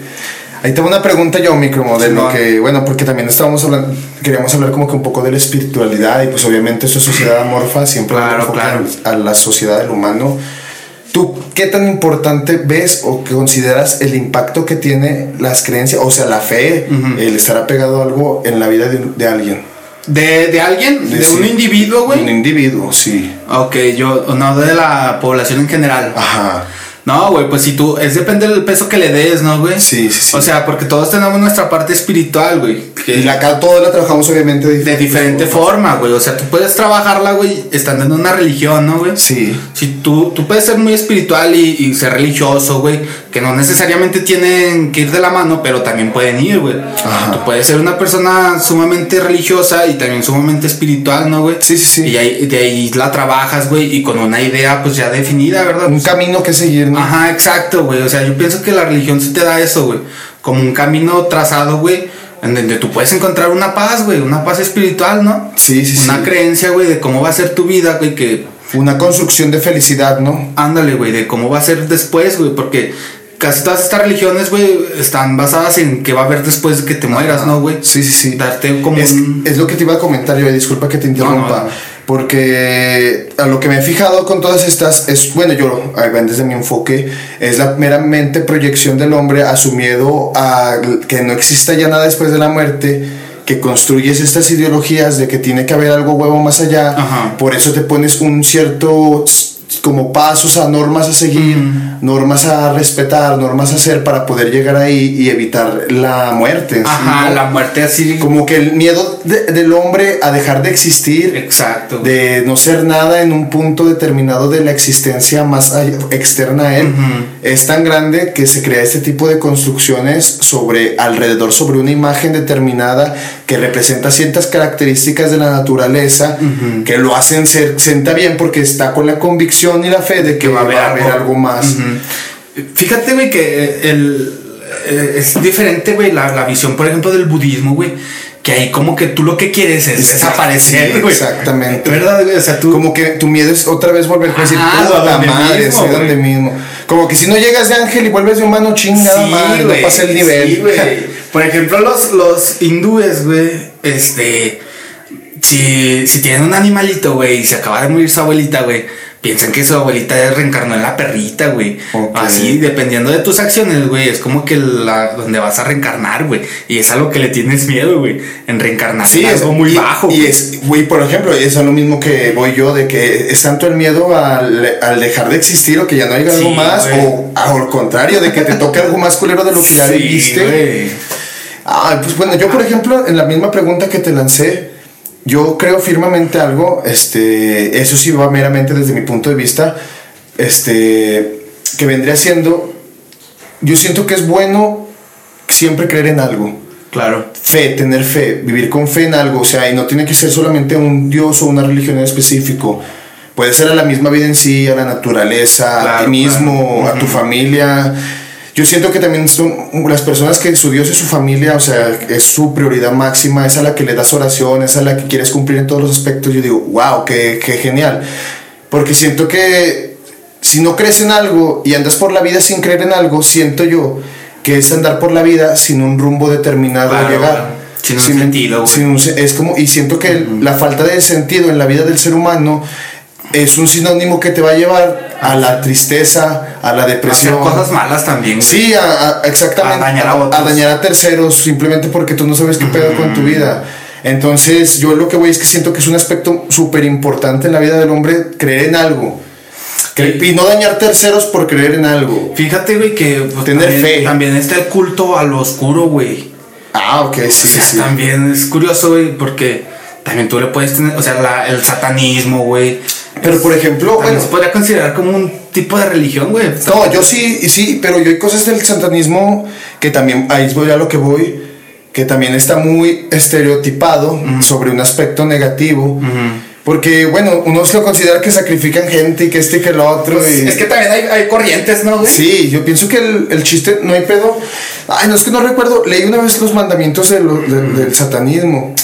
Ahí tengo una pregunta yo, micromodelo, Simón. que bueno, porque también estábamos hablando, queríamos hablar como que un poco de la espiritualidad y pues obviamente esto es sociedad amorfa, siempre Claro, a la sociedad del humano. ¿Tú qué tan importante ves o que consideras el impacto que tiene las creencias, o sea, la fe, el estar apegado a algo en la vida de, de alguien? ¿De, de alguien? ¿De, sí. un individuo, De un güey? individuo, sí. Ok, yo, no de la población en general. Ajá. No, güey, pues si tú, es depende del peso que le des, ¿no, güey? Sí, sí, sí. O sea, porque todos tenemos nuestra parte espiritual, güey. que- Y la acá todos la trabajamos obviamente de, de diferente forma, güey. O sea, tú puedes trabajarla, güey, estando en una religión, ¿no, güey? Sí. Si tú, tú puedes ser muy espiritual y, y ser religioso, güey, que no necesariamente tienen que ir de la mano, pero también pueden ir, güey. Ajá. Tú puedes ser una persona sumamente religiosa y también sumamente espiritual, ¿no, güey? Sí, sí, sí. Y ahí, de ahí la trabajas, güey, y con una idea, pues ya definida, ¿verdad? Un camino que seguir, Ajá, exacto, güey. O sea, yo pienso que la religión sí te da eso, güey. Como un camino trazado, güey, en donde tú puedes encontrar una paz, güey, una paz espiritual, ¿no? Sí, sí, Una sí. creencia, güey, de cómo va a ser tu vida, güey, que Una construcción de felicidad, ¿no? ándale, güey, de cómo va a ser después, güey, porque casi todas estas religiones, güey, están basadas en qué va a haber después de que te mueras, ¿no, güey? Sí, sí, sí. Darte como Es, un... es lo que te iba a comentar yo, disculpa que te interrumpa. No, no. Porque a lo que me he fijado con todas estas es, bueno, yo, desde mi enfoque, es la meramente proyección del hombre a su miedo a que no exista ya nada después de la muerte, que construyes estas ideologías de que tiene que haber algo huevo más allá, Ajá. por eso te pones un cierto como pasos a normas a seguir, normas a respetar, normas a hacer para poder llegar ahí y evitar la muerte. Ajá, ¿no? la muerte así. Como que el miedo de- del hombre a dejar de existir, Exacto. de no ser nada en un punto determinado de la existencia más externa a él, es tan grande que se crea este tipo de construcciones sobre alrededor sobre una imagen determinada que representa ciertas características de la naturaleza que lo hacen ser sienta bien porque está con la convicción y la fe de que va a haber, algo, más. Fíjate, güey, que el, eh, es diferente, güey, la, la visión, por ejemplo, del budismo, güey. Que ahí como que tú lo que quieres es desaparecer, güey. exactamente. ¿Verdad, güey? O sea, tú... Como que tu miedo es otra vez volver a decir, puta madre, mismo, soy donde mismo. Como que si no llegas de ángel y vuelves de humano, chingada madre, no pasa el nivel. sí. Por ejemplo, los, los hindúes, güey, este. Si, si tienen un animalito, güey, y se acaba de morir su abuelita, güey, piensan que su abuelita reencarnó en la perrita, güey. Así, dependiendo de tus acciones, güey, es como que la, donde vas a reencarnar, güey. Y es a lo que le tienes miedo, güey. En reencarnar Sí, es algo muy y, bajo. Y es, güey, por ejemplo, es a lo mismo que voy yo, de que es tanto el miedo al, al dejar de existir o que ya no haya algo más, o al contrario, de que te toque algo más culero de lo que ya Sí, viviste. Ah, pues bueno, yo por ejemplo, en la misma pregunta que te lancé, yo creo firmemente algo, este, eso sí va meramente desde mi punto de vista, este, que vendría siendo, yo siento que es bueno siempre creer en algo. Claro. Fe, tener fe, vivir con fe en algo, o sea, y no tiene que ser solamente un Dios o una religión en específico. Puede ser a la misma vida en sí, a la naturaleza, a ti mismo, claro. a tu familia. Yo siento que también son las personas que su Dios es su familia, o sea, es su prioridad máxima, es a la que le das oración, es a la que quieres cumplir en todos los aspectos. Yo digo, wow, qué, qué genial. Porque siento que si no crees en algo y andas por la vida sin creer en algo, siento yo que es andar por la vida sin un rumbo determinado a llegar. claro. Sin un sentido, güey. sin un se- es como, y siento que la falta de sentido en la vida del ser humano es un sinónimo que te va a llevar a la tristeza, a la Hacer depresión. cosas malas también, güey. Sí, a- a- exactamente. A dañar a otros. dañar a terceros simplemente porque tú no sabes qué pedo con tu vida. Entonces, yo lo que voy es que siento que es un aspecto súper importante en la vida del hombre creer en algo. Cre- Y no dañar terceros por creer en algo. Fíjate, güey, que pues, Tener también, fe. también está el culto a lo oscuro, güey. Ah, ok, sí, o sí, sea, sí. también es curioso, güey, porque también tú le puedes tener, o sea, la- el satanismo, güey. Pero, por ejemplo, bueno, se podría considerar como un tipo de religión, güey. No, yo sí, y sí, pero yo hay cosas del satanismo que también, ahí voy a lo que voy, que también está muy estereotipado sobre un aspecto negativo. Porque, bueno, uno se lo considera que sacrifican gente y que este y que lo otro. Pues, y- es que también hay, hay corrientes, ¿no, güey? Sí, yo pienso que el, el chiste, no hay pedo. Ay, no es que no recuerdo, leí una vez los mandamientos de lo- de- del satanismo.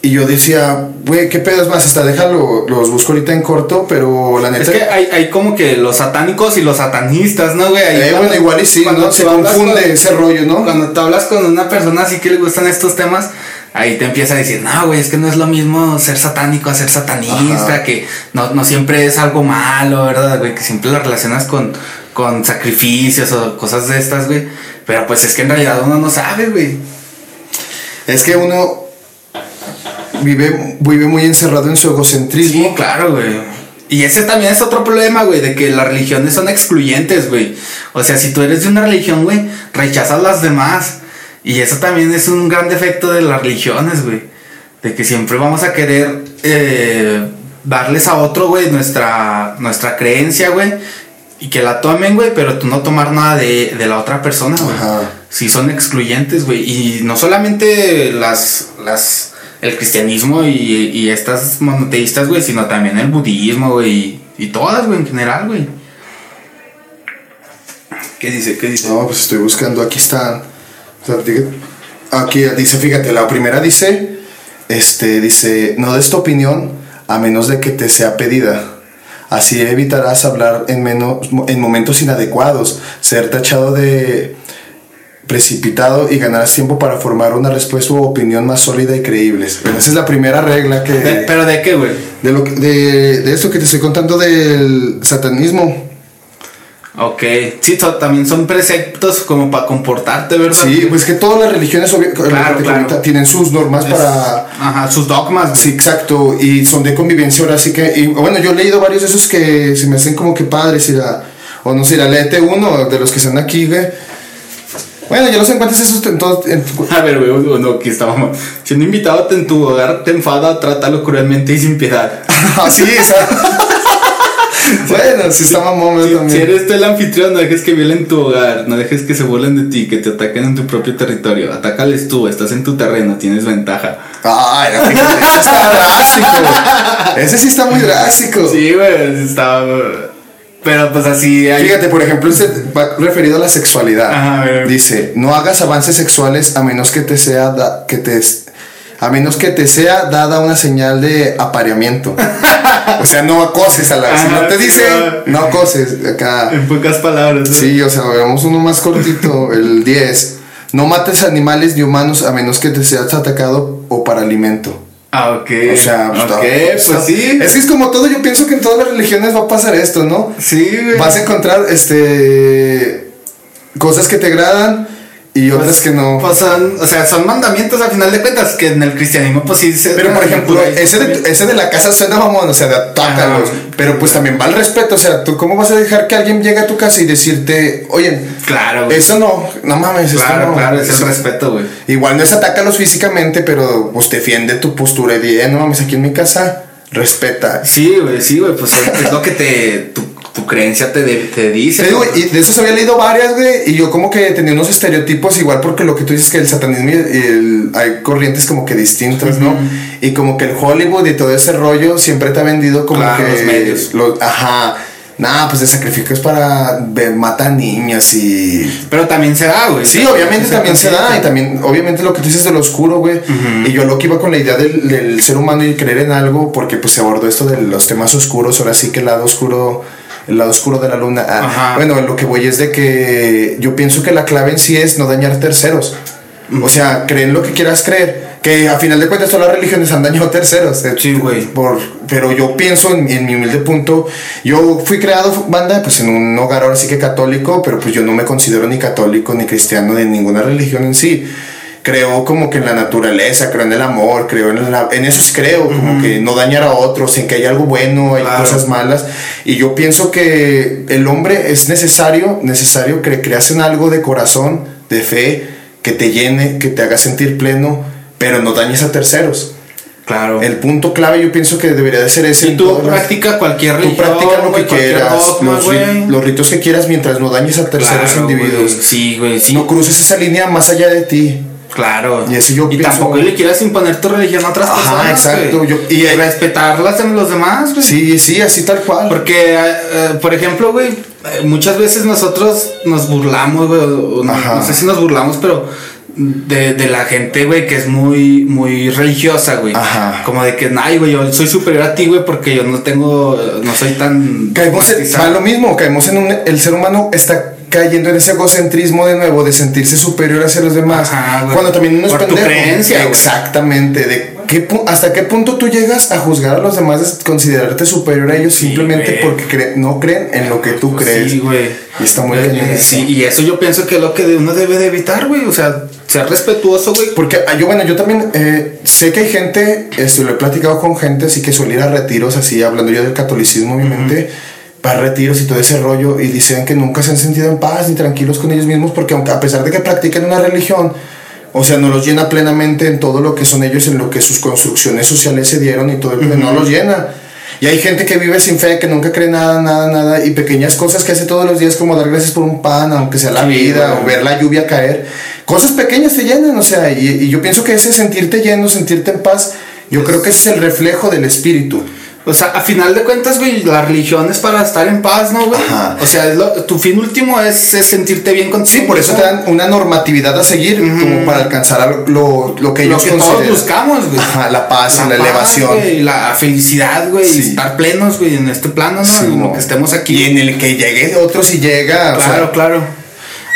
Y yo decía, güey, qué pedo es más, hasta déjalo, los busco ahorita en corto, pero la neta. Es que hay, hay como que los satánicos y los satanistas, ¿no, güey? Ahí Eh, bueno, igual y sí, cuando ¿no? Se confunde con- ese rollo, ¿no? Cuando tú hablas con una persona así que le gustan estos temas, ahí te empieza a decir, no, güey, es que no es lo mismo ser satánico a ser satanista, Ajá. que no, no siempre es algo malo, ¿verdad, güey? Que siempre lo relacionas con, con sacrificios o cosas de estas, güey. Pero pues es que en realidad uno no sabe, güey. Es que uno vive, vive muy encerrado en su egocentrismo. Sí, claro, güey. Y ese también es otro problema, güey, de que las religiones son excluyentes, güey. O sea, si tú eres de una religión, güey, rechazas las demás. Y eso también es un gran defecto de las religiones, güey. De que siempre vamos a querer eh, darles a otro, güey, nuestra, nuestra creencia, güey. Y que la tomen, güey, pero tú no tomar nada de, de la otra persona, güey. Sí, son excluyentes, güey. Y no solamente las, las, el cristianismo y, y estas monoteístas, güey, sino también el budismo, güey. Y, todas, güey, en general, güey. ¿Qué dice? ¿Qué dice? No, pues estoy buscando, aquí está. o sea, diga- Aquí dice, fíjate, la primera dice, este, dice, no des tu opinión a menos de que te sea pedida. Así evitarás hablar en, menos, en momentos inadecuados, ser tachado de precipitado y ganarás tiempo para formar una respuesta u opinión más sólida y creíble. Bueno, esa es la primera regla que... De- ¿Pero de qué, güey? De, lo de, de esto que te estoy contando del satanismo. Ok. Sí, so- también son preceptos como para comportarte, ¿verdad? Sí, pues que todas las religiones obvio- Claro, claro. tienen sus normas Es- para... Ajá, sus dogmas. Sí, exacto, y son de convivencia ahora sí que... Y bueno, yo he leído varios de esos que se me hacen como que padres, y la, o no sé, la léete uno de los que están aquí, güey. Bueno, ya los encuentras esos en todo... en tu- A ver, güey, no, que estábamos. Si un invitado en tu hogar te enfada, trátalo cruelmente y sin piedad. Así, esa. bueno, sí está mamón Si, también. si eres tú el anfitrión, no dejes que violen tu hogar, no dejes que se burlen de ti, que te ataquen en tu propio territorio. Atácales tú, estás en tu terreno, tienes ventaja. Ay, no, está drástico. Ese sí está muy drástico. Sí, güey, está. Pero pues así hay. Fíjate, por ejemplo, este va referido a la sexualidad. Ajá, a ver. Dice, no hagas avances sexuales a menos que te sea da- que te a menos que te sea dada una señal de apareamiento. o sea, no acoses a la. si Ajá, no te sí, dice, claro. no acoses. Acá. En pocas palabras. ¿no? Sí, o sea, veamos uno más cortito, el 10. No mates animales ni humanos a menos que te seas atacado o para alimento. Ah, ok. O sea, ok, está- pues está- sí. Es que es como todo, yo pienso que en todas las religiones va a pasar esto, ¿no? Sí, güey. Vas a encontrar este cosas que te agradan y otras que no. Pues son, o sea, son mandamientos a final de cuentas, que en el cristianismo pues sí se... Pero por ejemplo, ese de, ese de la casa suena mamón, o sea, de atácalos. Pero pues también va el respeto, o sea, ¿tú cómo vas a dejar que alguien llegue a tu casa y decirte, oye, Claro, güey. eso no, no mames, esto Claro, no"? claro, es el respeto, güey. Igual no es atácalos físicamente, pero pues defiende tu postura y di, "Eh, no mames, aquí en mi casa, respeta. Sí, güey, sí, güey, pues es lo que te... Tu, tu creencia te, de- te dice. Te digo, ¿no? y de esos había leído varias, güey, y yo como que tenía unos estereotipos igual porque lo que tú dices que el satanismo y el, hay corrientes como que distintas, ¿no? Y como que el Hollywood y todo ese rollo siempre te ha vendido como Claro, que los medios. lo- ajá. Nah, pues de sacrificios para ver, matan niñas y Pero también se da, güey. Sí, obviamente también se da y también, obviamente lo que tú dices de lo oscuro, güey. Y yo lo que iba con la idea del, del ser humano y creer en algo, porque pues se abordó esto de los temas oscuros, ahora sí que el lado oscuro, el lado oscuro de la luna. Ah, bueno, lo que voy es de que yo pienso que la clave en sí es no dañar terceros. O sea, creen lo que quieras creer. Que a final de cuentas todas las religiones han dañado terceros. eh, Sí, güey. por, pero yo pienso en, en mi humilde punto, yo fui creado, banda, pues en un hogar ahora sí que católico, pero pues yo no me considero ni católico ni cristiano de ninguna religión en sí. Creo como que en la naturaleza, creo en el amor, creo en, la, en eso creo, como que no dañar a otros, en que hay algo bueno, hay Claro. cosas malas. Y yo pienso que el hombre es necesario, necesario que creas en algo de corazón, de fe, que te llene, que te haga sentir pleno, pero no dañes a terceros. Claro. El punto clave yo pienso que debería de ser ese. en tú las- practicas cualquier Tú religión, practica lo güey, que quieras, dogma, los, ri- los ritos que quieras mientras no dañes a terceros Claro, individuos. güey. Sí, güey, sí. No cruces esa línea más allá de ti. Claro. Y eso yo y pienso- tampoco le quieras imponer tu religión a otras Ajá, personas. exacto, yo- y- y respetarlas en los demás, güey. Sí, sí, así tal cual. Porque, eh, eh, por ejemplo, güey, eh, muchas veces nosotros nos burlamos, güey, no, sé si nos burlamos, pero de, de la gente, güey, que es muy, muy religiosa, güey. Ajá. Como de que, ay, güey, yo soy superior a ti, güey, porque yo no tengo, eh, no soy tan... Caemos en, dogmatizado". va lo mismo, caemos en un, el ser humano está cayendo en ese egocentrismo de nuevo, de sentirse superior hacia los demás. Ajá. Cuando también uno es Por tu pendejo. creencia. Exactamente, de ¿qué pu- ¿hasta qué punto tú llegas a juzgar a los demás, considerarte superior a ellos simplemente porque cre- no creen en lo que tú crees? Sí, güey. Y está muy eh, eso. Sí, y eso yo pienso que es lo que uno debe de evitar, güey. O sea, ser respetuoso, güey. Porque ah, yo, bueno, yo también eh, sé que hay gente, esto, lo he platicado con gente, así que suele ir a retiros, así hablando yo del catolicismo, obviamente, para retiros y todo ese rollo, y dicen que nunca se han sentido en paz ni tranquilos con ellos mismos, porque aunque a pesar de que practican una religión, o sea, no los llena plenamente en todo lo que son ellos, en lo que sus construcciones sociales se dieron y todo, el no los llena. Y hay gente que vive sin fe, que nunca cree nada, nada, nada, y pequeñas cosas que hace todos los días, como dar gracias por un pan, aunque sea la Sí, vida, o ver la lluvia caer. Cosas pequeñas te llenan, o sea, y, y yo pienso que ese sentirte lleno, sentirte en paz, yo creo que ese es el reflejo del espíritu. O sea, a final de cuentas, güey, la religión es para estar en paz, ¿no, güey? Ajá. O sea, lo- tu fin último es, es sentirte bien contigo. Sí, por eso te dan una normatividad a seguir, como para alcanzar lo, lo que lo ellos que todos consideran. buscamos, güey. Ajá, la paz, la, paz, elevación. güey, la felicidad, güey, Sí. y estar plenos, güey, en este plano, ¿no? Sí, en lo que estemos aquí. Y en el que llegue otro si llega. o sea, Claro, claro.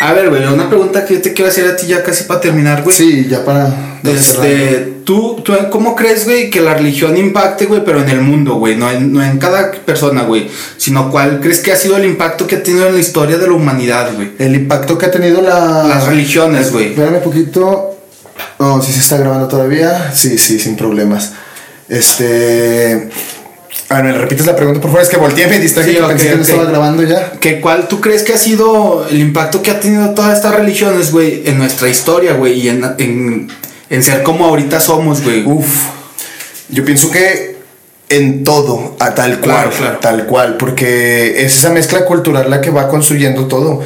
A ver, güey, una pregunta que yo te quiero hacer a ti ya casi para terminar, güey. Sí, ya para. Este, ¿tú, ¿tú cómo crees, güey, que la religión impacte, güey, pero en el mundo, güey? No en, no en cada persona, güey. Sino cuál crees que ha sido el impacto que ha tenido en la historia de la humanidad, güey. El impacto que ha tenido la... Las religiones, güey. Espérame un poquito. Oh, sí se está grabando todavía. Sí, sí, sin problemas. Este. A ver, ¿me repites la pregunta, por favor? Es que volteé y me distraje Sí, que ok, pensé que no estaba grabando ya. ¿Qué, ¿Cuál tú crees que ha sido el impacto que ha tenido todas estas religiones, güey, en nuestra historia, güey, y en, en, en ser como ahorita somos, güey? Uf. Yo pienso que en todo, a tal cual, Claro, claro. tal cual, porque es esa mezcla cultural la que va construyendo todo.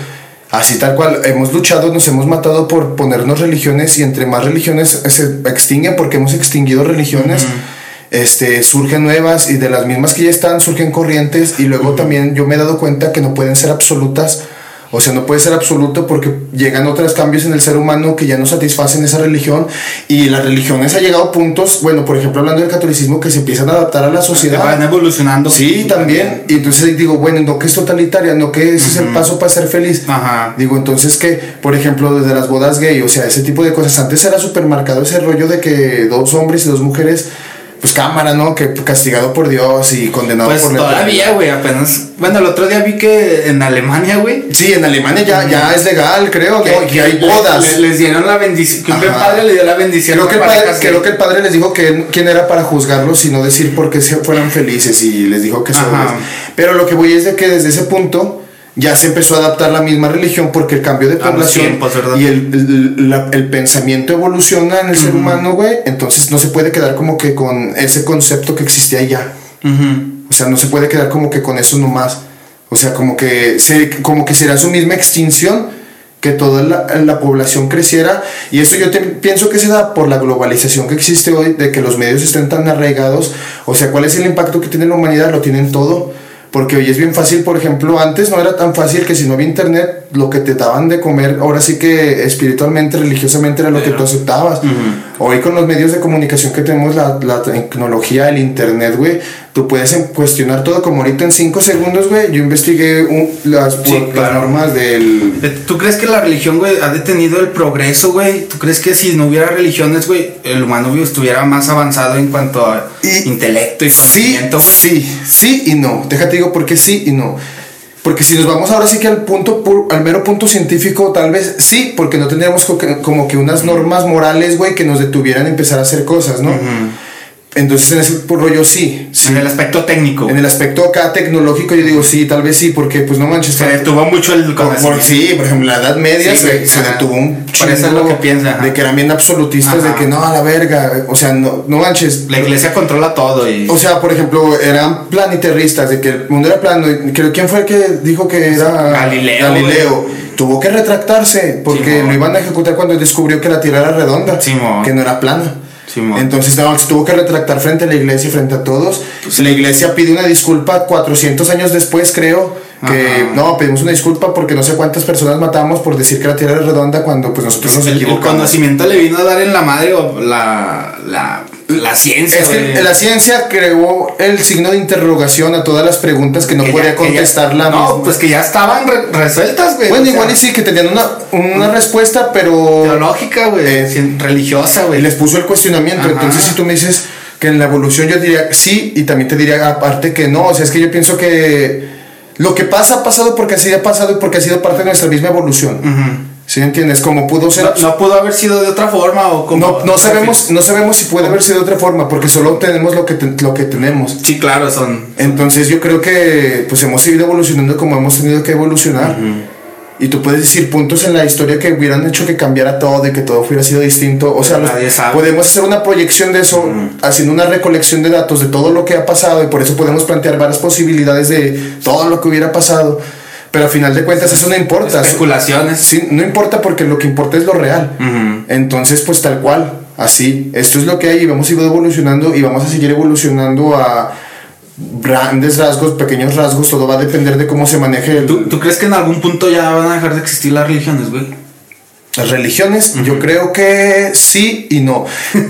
Así tal cual, hemos luchado, nos hemos matado por ponernos religiones y entre más religiones se extinguen porque hemos extinguido religiones. Este, surgen nuevas y de las mismas que ya están surgen corrientes y luego también yo me he dado cuenta que no pueden ser absolutas o sea, no puede ser absoluto porque llegan otros cambios en el ser humano que ya no satisfacen esa religión y las religiones ha llegado a puntos, bueno, por ejemplo, hablando del catolicismo, que se empiezan a adaptar a la sociedad. van evolucionando. Sí, también. Y entonces digo, bueno, no que es totalitaria, no que ese es el paso para ser feliz. Ajá. Digo, entonces que, por ejemplo, desde las bodas gay, o sea, ese tipo de cosas. Antes era súper marcado ese rollo de que dos hombres y dos mujeres, pues cámara, ¿no? Que castigado por Dios y condenado Pues por la todavía, güey, apenas. Bueno, el otro día vi que en Alemania, güey. Sí, en Alemania ya, ya es legal, creo, que- ¿no? Y que hay bodas. le- les dieron la bendición. Que un Ajá. padre le dio la bendición. Creo que, el padre, creo que el padre les dijo que quién era para juzgarlos y no decir por qué se fueran felices y les dijo que son. Pero lo que voy es de que desde ese punto ya se empezó a adaptar la misma religión porque el cambio de población y el, el- la- el pensamiento evoluciona en el ser humano, güey. Entonces no se puede quedar como que con ese concepto que existía ya. O sea, no se puede quedar como que con eso nomás. O sea, como que, se, como que será su misma extinción que toda la, la población creciera. Y eso yo te- pienso que se da por la globalización que existe hoy, de que los medios estén tan arraigados. O sea, ¿cuál es el impacto que tiene la humanidad? Lo tienen todo. Porque hoy es bien fácil, por ejemplo, antes no era tan fácil que si no había internet, lo que te daban de comer, ahora sí que espiritualmente, religiosamente era lo que tú aceptabas. Hoy con los medios de comunicación que tenemos, la, la tecnología, el internet, güey, tú puedes en- cuestionar todo como ahorita en 5 segundos, güey. Yo investigué un- las, Sí, por- las claro. normas del... ¿Tú crees que la religión, güey, ha detenido el progreso, güey? ¿Tú crees que si no hubiera religiones, güey, el humano estuviera más avanzado en cuanto a Y- intelecto y Sí, conocimiento, güey? sí, sí y no. Déjate digo por qué sí y no. Porque si nos vamos ahora sí que al punto pu- al mero punto científico, tal vez sí, porque no tendríamos como que unas normas morales, güey, que nos detuvieran a empezar a hacer cosas, ¿no? Entonces en ese rollo sí, sí. En el aspecto técnico. En el aspecto acá tecnológico yo digo sí, tal vez sí, porque pues no manches. Se detuvo mucho el por- sí, por ejemplo, la Edad Media Sí, se, detuvo un Por eso es lo chingo que piensa, de que eran bien absolutistas, de que no, a la verga, o sea, no, no manches. La iglesia controla todo y... O sea, por ejemplo, eran planiterristas, de que el mundo era plano. Creo quién fue el que dijo que era Galileo, Galileo. Tuvo que retractarse porque Simón. lo iban a ejecutar cuando descubrió que la Tierra era redonda, Simón. que no era plana. Simón. Entonces no, se tuvo que retractar frente a la iglesia y frente a todos. La iglesia pide una disculpa 400 años después, creo. que Ajá. no, pedimos una disculpa porque no sé cuántas personas matamos por decir que la Tierra es redonda cuando pues nosotros nos el, el equivocamos. conocimiento le vino a dar en la madre o la, la, la ciencia, Es que la ciencia creó el signo de interrogación a todas las preguntas que no Que podía ya- que ya- contestar la No, misma. pues que ya estaban re- resueltas, güey. bueno, o sea, igual y sí, que tenían una, una respuesta, pero Teológica, güey. Eh, religiosa, güey. les puso el cuestionamiento. Ajá. Entonces, si tú me dices que en la evolución yo diría sí, y también te diría aparte que no. O sea, es que yo pienso que lo que pasa ha pasado porque así ha pasado y porque ha sido parte de nuestra misma evolución. ¿Sí entiendes? Como pudo ser. no, no pudo haber sido de otra forma o como. no, no sabemos, no sabemos si puede haber sido de otra forma, porque solo tenemos lo que, te- lo que tenemos. Sí, claro, son. Entonces yo creo que pues hemos ido evolucionando como hemos tenido que evolucionar. Y tú puedes decir puntos en la historia que hubieran hecho que cambiara todo y que todo hubiera sido distinto. O sea, los- podemos hacer una proyección de eso, haciendo una recolección de datos de todo lo que ha pasado y por eso podemos plantear varias posibilidades de todo lo que hubiera pasado. Pero al final de cuentas eso no importa. Especulaciones. Sí, no importa porque lo que importa es lo real. Entonces, pues tal cual, así. Esto es lo que hay y vamos a ir evolucionando y vamos a seguir evolucionando a grandes rasgos, pequeños rasgos, todo va a depender de cómo se maneje el- ¿Tú, ¿Tú crees que en algún punto ya van a dejar de existir las religiones, güey? Las religiones. Yo creo que sí y no. no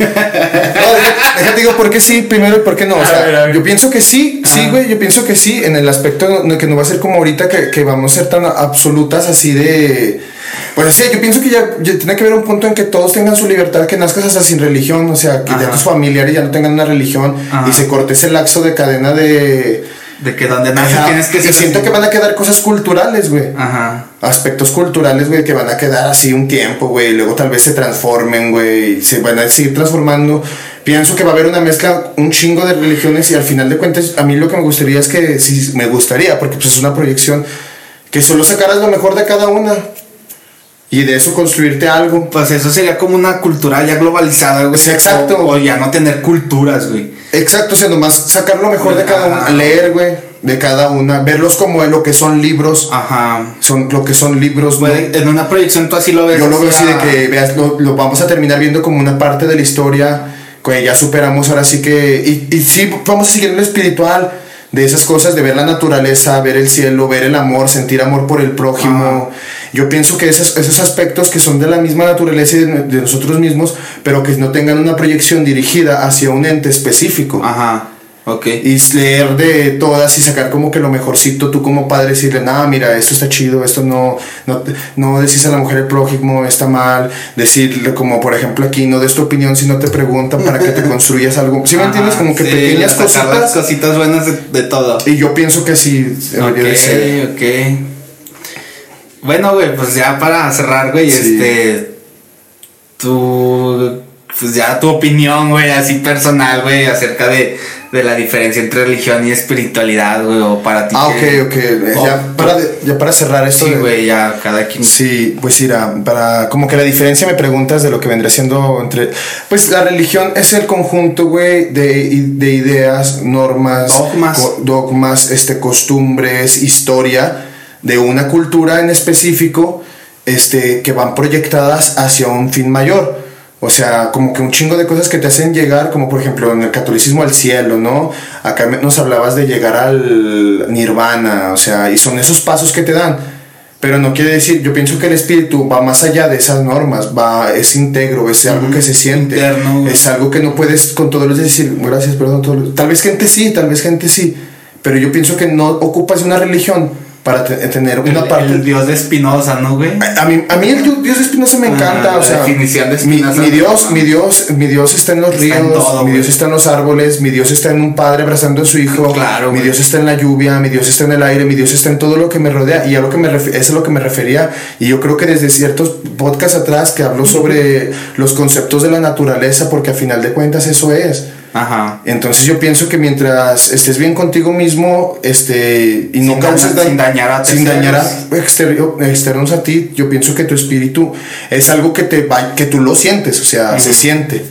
déjate digo por qué sí primero y por qué no. O A sea, ver, a ver. yo pienso que sí, sí, güey. Yo pienso que sí, en el aspecto que no va a ser como ahorita que, que vamos a ser tan absolutas así de. Pues sí, yo pienso que ya, ya tiene que haber un punto en que todos tengan su libertad, que nazcas hasta sin religión, o sea, que ya Ajá. tus familiares ya no tengan una religión Ajá. y se corte ese laxo de cadena de. De que donde nace tienes que y siento que van a quedar cosas culturales, güey Ajá. aspectos culturales, güey, que van a quedar así un tiempo, güey, y luego tal vez se transformen, güey, se van a seguir transformando. Pienso que va a haber una mezcla, un chingo de religiones y al final de cuentas a mí lo que me gustaría es que, sí, me gustaría, porque pues es una proyección, que solo sacaras lo mejor de cada una y de eso construirte algo. Pues eso sería como una cultura ya globalizada, güey. Sí, exacto. O, o ya no tener culturas, güey. Exacto, o sea, nomás sacar lo mejor de cada una, leer, güey, de cada una, verlos como lo que son libros, Ajá. son lo que son libros, ¿no? Puede- en una proyección tú así lo ves. Yo lo veo así de que veas, lo, lo vamos a terminar viendo como una parte de la historia que ya superamos ahora sí que. Y, y sí, vamos a seguir en lo espiritual de esas cosas, de ver la naturaleza, ver el cielo, ver el amor, sentir amor por el prójimo. Yo pienso que esos, esos aspectos que son de la misma naturaleza y de, de nosotros mismos, pero que no tengan una proyección dirigida hacia un ente específico. Ajá. Ok. Y leer de todas y sacar como que lo mejorcito tú como padre decirle, nada, mira, esto está chido, esto no, no, no decís a la mujer el prójimo, está mal, decirle como por ejemplo aquí, no des tu opinión si no te preguntan para que te construyas algo. ¿Sí me Ajá, entiendes? Como que sí, pequeñas cositas. cositas buenas de, de todo. Y yo pienso que sí debería de ser. Ok. Bueno, güey, pues ya para cerrar, güey, Sí. este. Tu. Pues ya tu opinión, güey, así personal, güey, acerca de, de la diferencia entre religión y espiritualidad, güey, o para ti. Ah, que- ok, ok. Ya para, ya para cerrar esto. Sí, de- güey, ya cada quien. Sí, pues mira, para como que la diferencia me preguntas de lo que vendría siendo entre pues la religión es el conjunto, güey, de, de ideas, normas, Dogmas. dogmas, este costumbres, historia de una cultura en específico, este que van proyectadas hacia un fin mayor. O sea, como que un chingo de cosas que te hacen llegar, como por ejemplo en el catolicismo al cielo, ¿no? Acá nos hablabas de llegar al nirvana, o sea, y son esos pasos que te dan. Pero no quiere decir, yo pienso que el espíritu va más allá de esas normas, va, es íntegro, es algo que se siente, Interno, es algo que no puedes con todos los decir, gracias, perdón, todos los-". tal vez gente sí, tal vez gente sí, pero yo pienso que no ocupas una religión para te- tener El, una parte... el dios de Espinosa, ¿no, güey? A mí, a mí el Dios- de Espinosa me Ah, encanta, la o sea, definición de mi, mi Dios, mi Dios, mi Dios está en los Está en ríos, todo, mi güey. Dios está en los árboles, mi Dios está en un padre abrazando a su hijo, Claro, mi güey. Dios está en la lluvia, mi Dios está en el aire, mi Dios está en todo lo que me rodea y a lo que me eso es a lo que me refería y yo creo que desde ciertos podcasts atrás que hablo sobre los conceptos de la naturaleza porque a final de cuentas eso es. Ajá. Entonces yo pienso que mientras estés bien contigo mismo, este, y no Sin causes daño- sin dañar a sin dañar a externos a ti, yo pienso que tu espíritu es algo que te va, que tú lo sientes, o sea, se siente,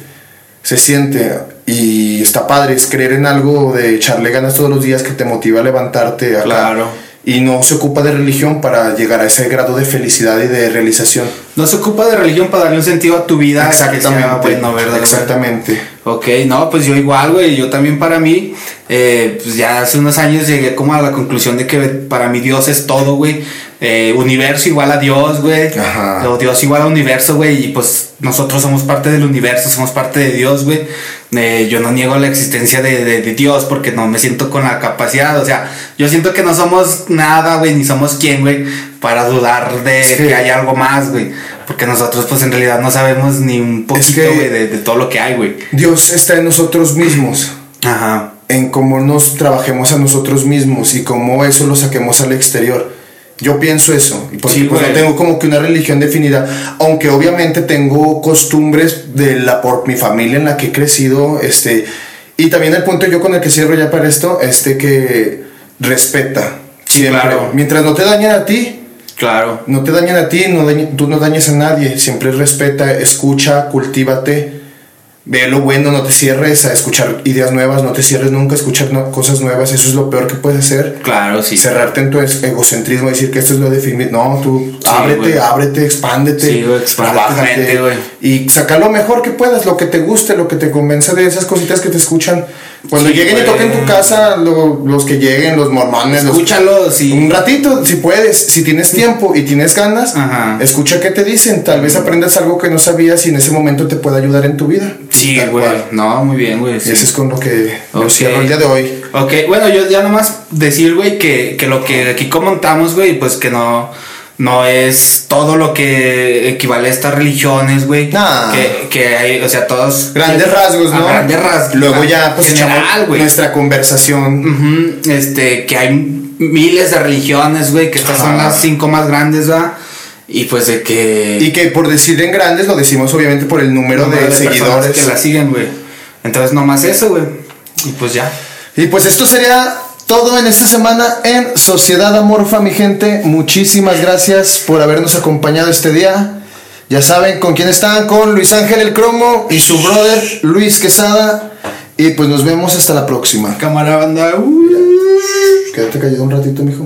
se siente y está padre, es creer en algo de echarle ganas todos los días que te motiva a levantarte, acá. Claro. Y no se ocupa de religión para llegar a ese grado de felicidad y de realización. No se ocupa de religión para darle un sentido a tu vida. Exactamente. Sea bueno, ¿verdad? Exactamente. Ok, no, pues yo igual, güey, yo también para mí, eh, pues ya hace unos años llegué como a la conclusión de que para mí Dios es todo, güey. Eh, universo igual a Dios, güey. Ajá. O Dios igual a universo, güey. Y pues nosotros somos parte del universo, somos parte de Dios, güey. Eh, yo no niego la existencia de, de- de Dios porque no me siento con la capacidad. O sea, yo siento que no somos nada, güey, ni somos quién, güey, para dudar de Sí. que hay algo más, güey. Porque nosotros, pues en realidad no sabemos ni un poquito, que- güey, de, de todo lo que hay, güey. Dios está en nosotros mismos. Ajá. en cómo nos trabajemos a nosotros mismos y cómo eso lo saquemos al exterior. Yo pienso eso, y porque Sí, pues, no tengo como que una religión definida, aunque obviamente tengo costumbres de la por mi familia en la que he crecido, este, y también el punto yo con el que cierro ya para esto, este que respeta. Sí, siempre. claro. Mientras no te dañen a ti, Claro. no te dañan a ti, no dañe- tú no dañes a nadie, siempre respeta, escucha, cultívate, ve lo bueno, no te cierres a escuchar ideas nuevas, no te cierres nunca a escuchar no- cosas nuevas, eso es lo peor que puedes hacer. Claro, sí. Cerrarte en tu egocentrismo, decir que esto es lo definitivo. No, tú ábrete, güey. ábrete, expándete. Sí. Y sacar lo mejor que puedas, lo que te guste, lo que te convenza de esas cositas que te escuchan. Cuando Sí, lleguen y toquen tu casa, lo- los que lleguen, los mormones, los Escúchalo, sí. un ratito, si puedes, si tienes tiempo y tienes ganas, Ajá. escucha qué te dicen. Tal vez aprendas algo que no sabías y en ese momento te puede ayudar en tu vida. Sí, güey. No, muy bien, güey. sí. Y eso es con lo que yo Ok. cierro el día de hoy. Ok, bueno, yo ya nomás decir, güey, que, que lo que aquí comentamos, güey, pues que no, no es todo lo que equivale a estas religiones, güey. Nah. Que, que hay, o sea, todos... Grandes rasgos, ¿no? grandes rasgos. Luego ya, pues, General, nuestra conversación. Este, que hay miles de religiones, güey, que estas son las cinco más grandes, ¿va? Y pues de que... Y que por decir en grandes lo decimos obviamente por el número, número de, personas seguidores. que la siguen, güey. Entonces, nomás eso, güey. Y pues ya. Y pues esto sería todo en esta semana en Sociedad Amorfa, mi gente. Muchísimas gracias por habernos acompañado este día. Ya saben con quién están, con Luis Ángel el Cromo y su brother Luis Quesada. Y pues nos vemos hasta la próxima. Cámara banda. uh. Quédate callado un ratito, mijo.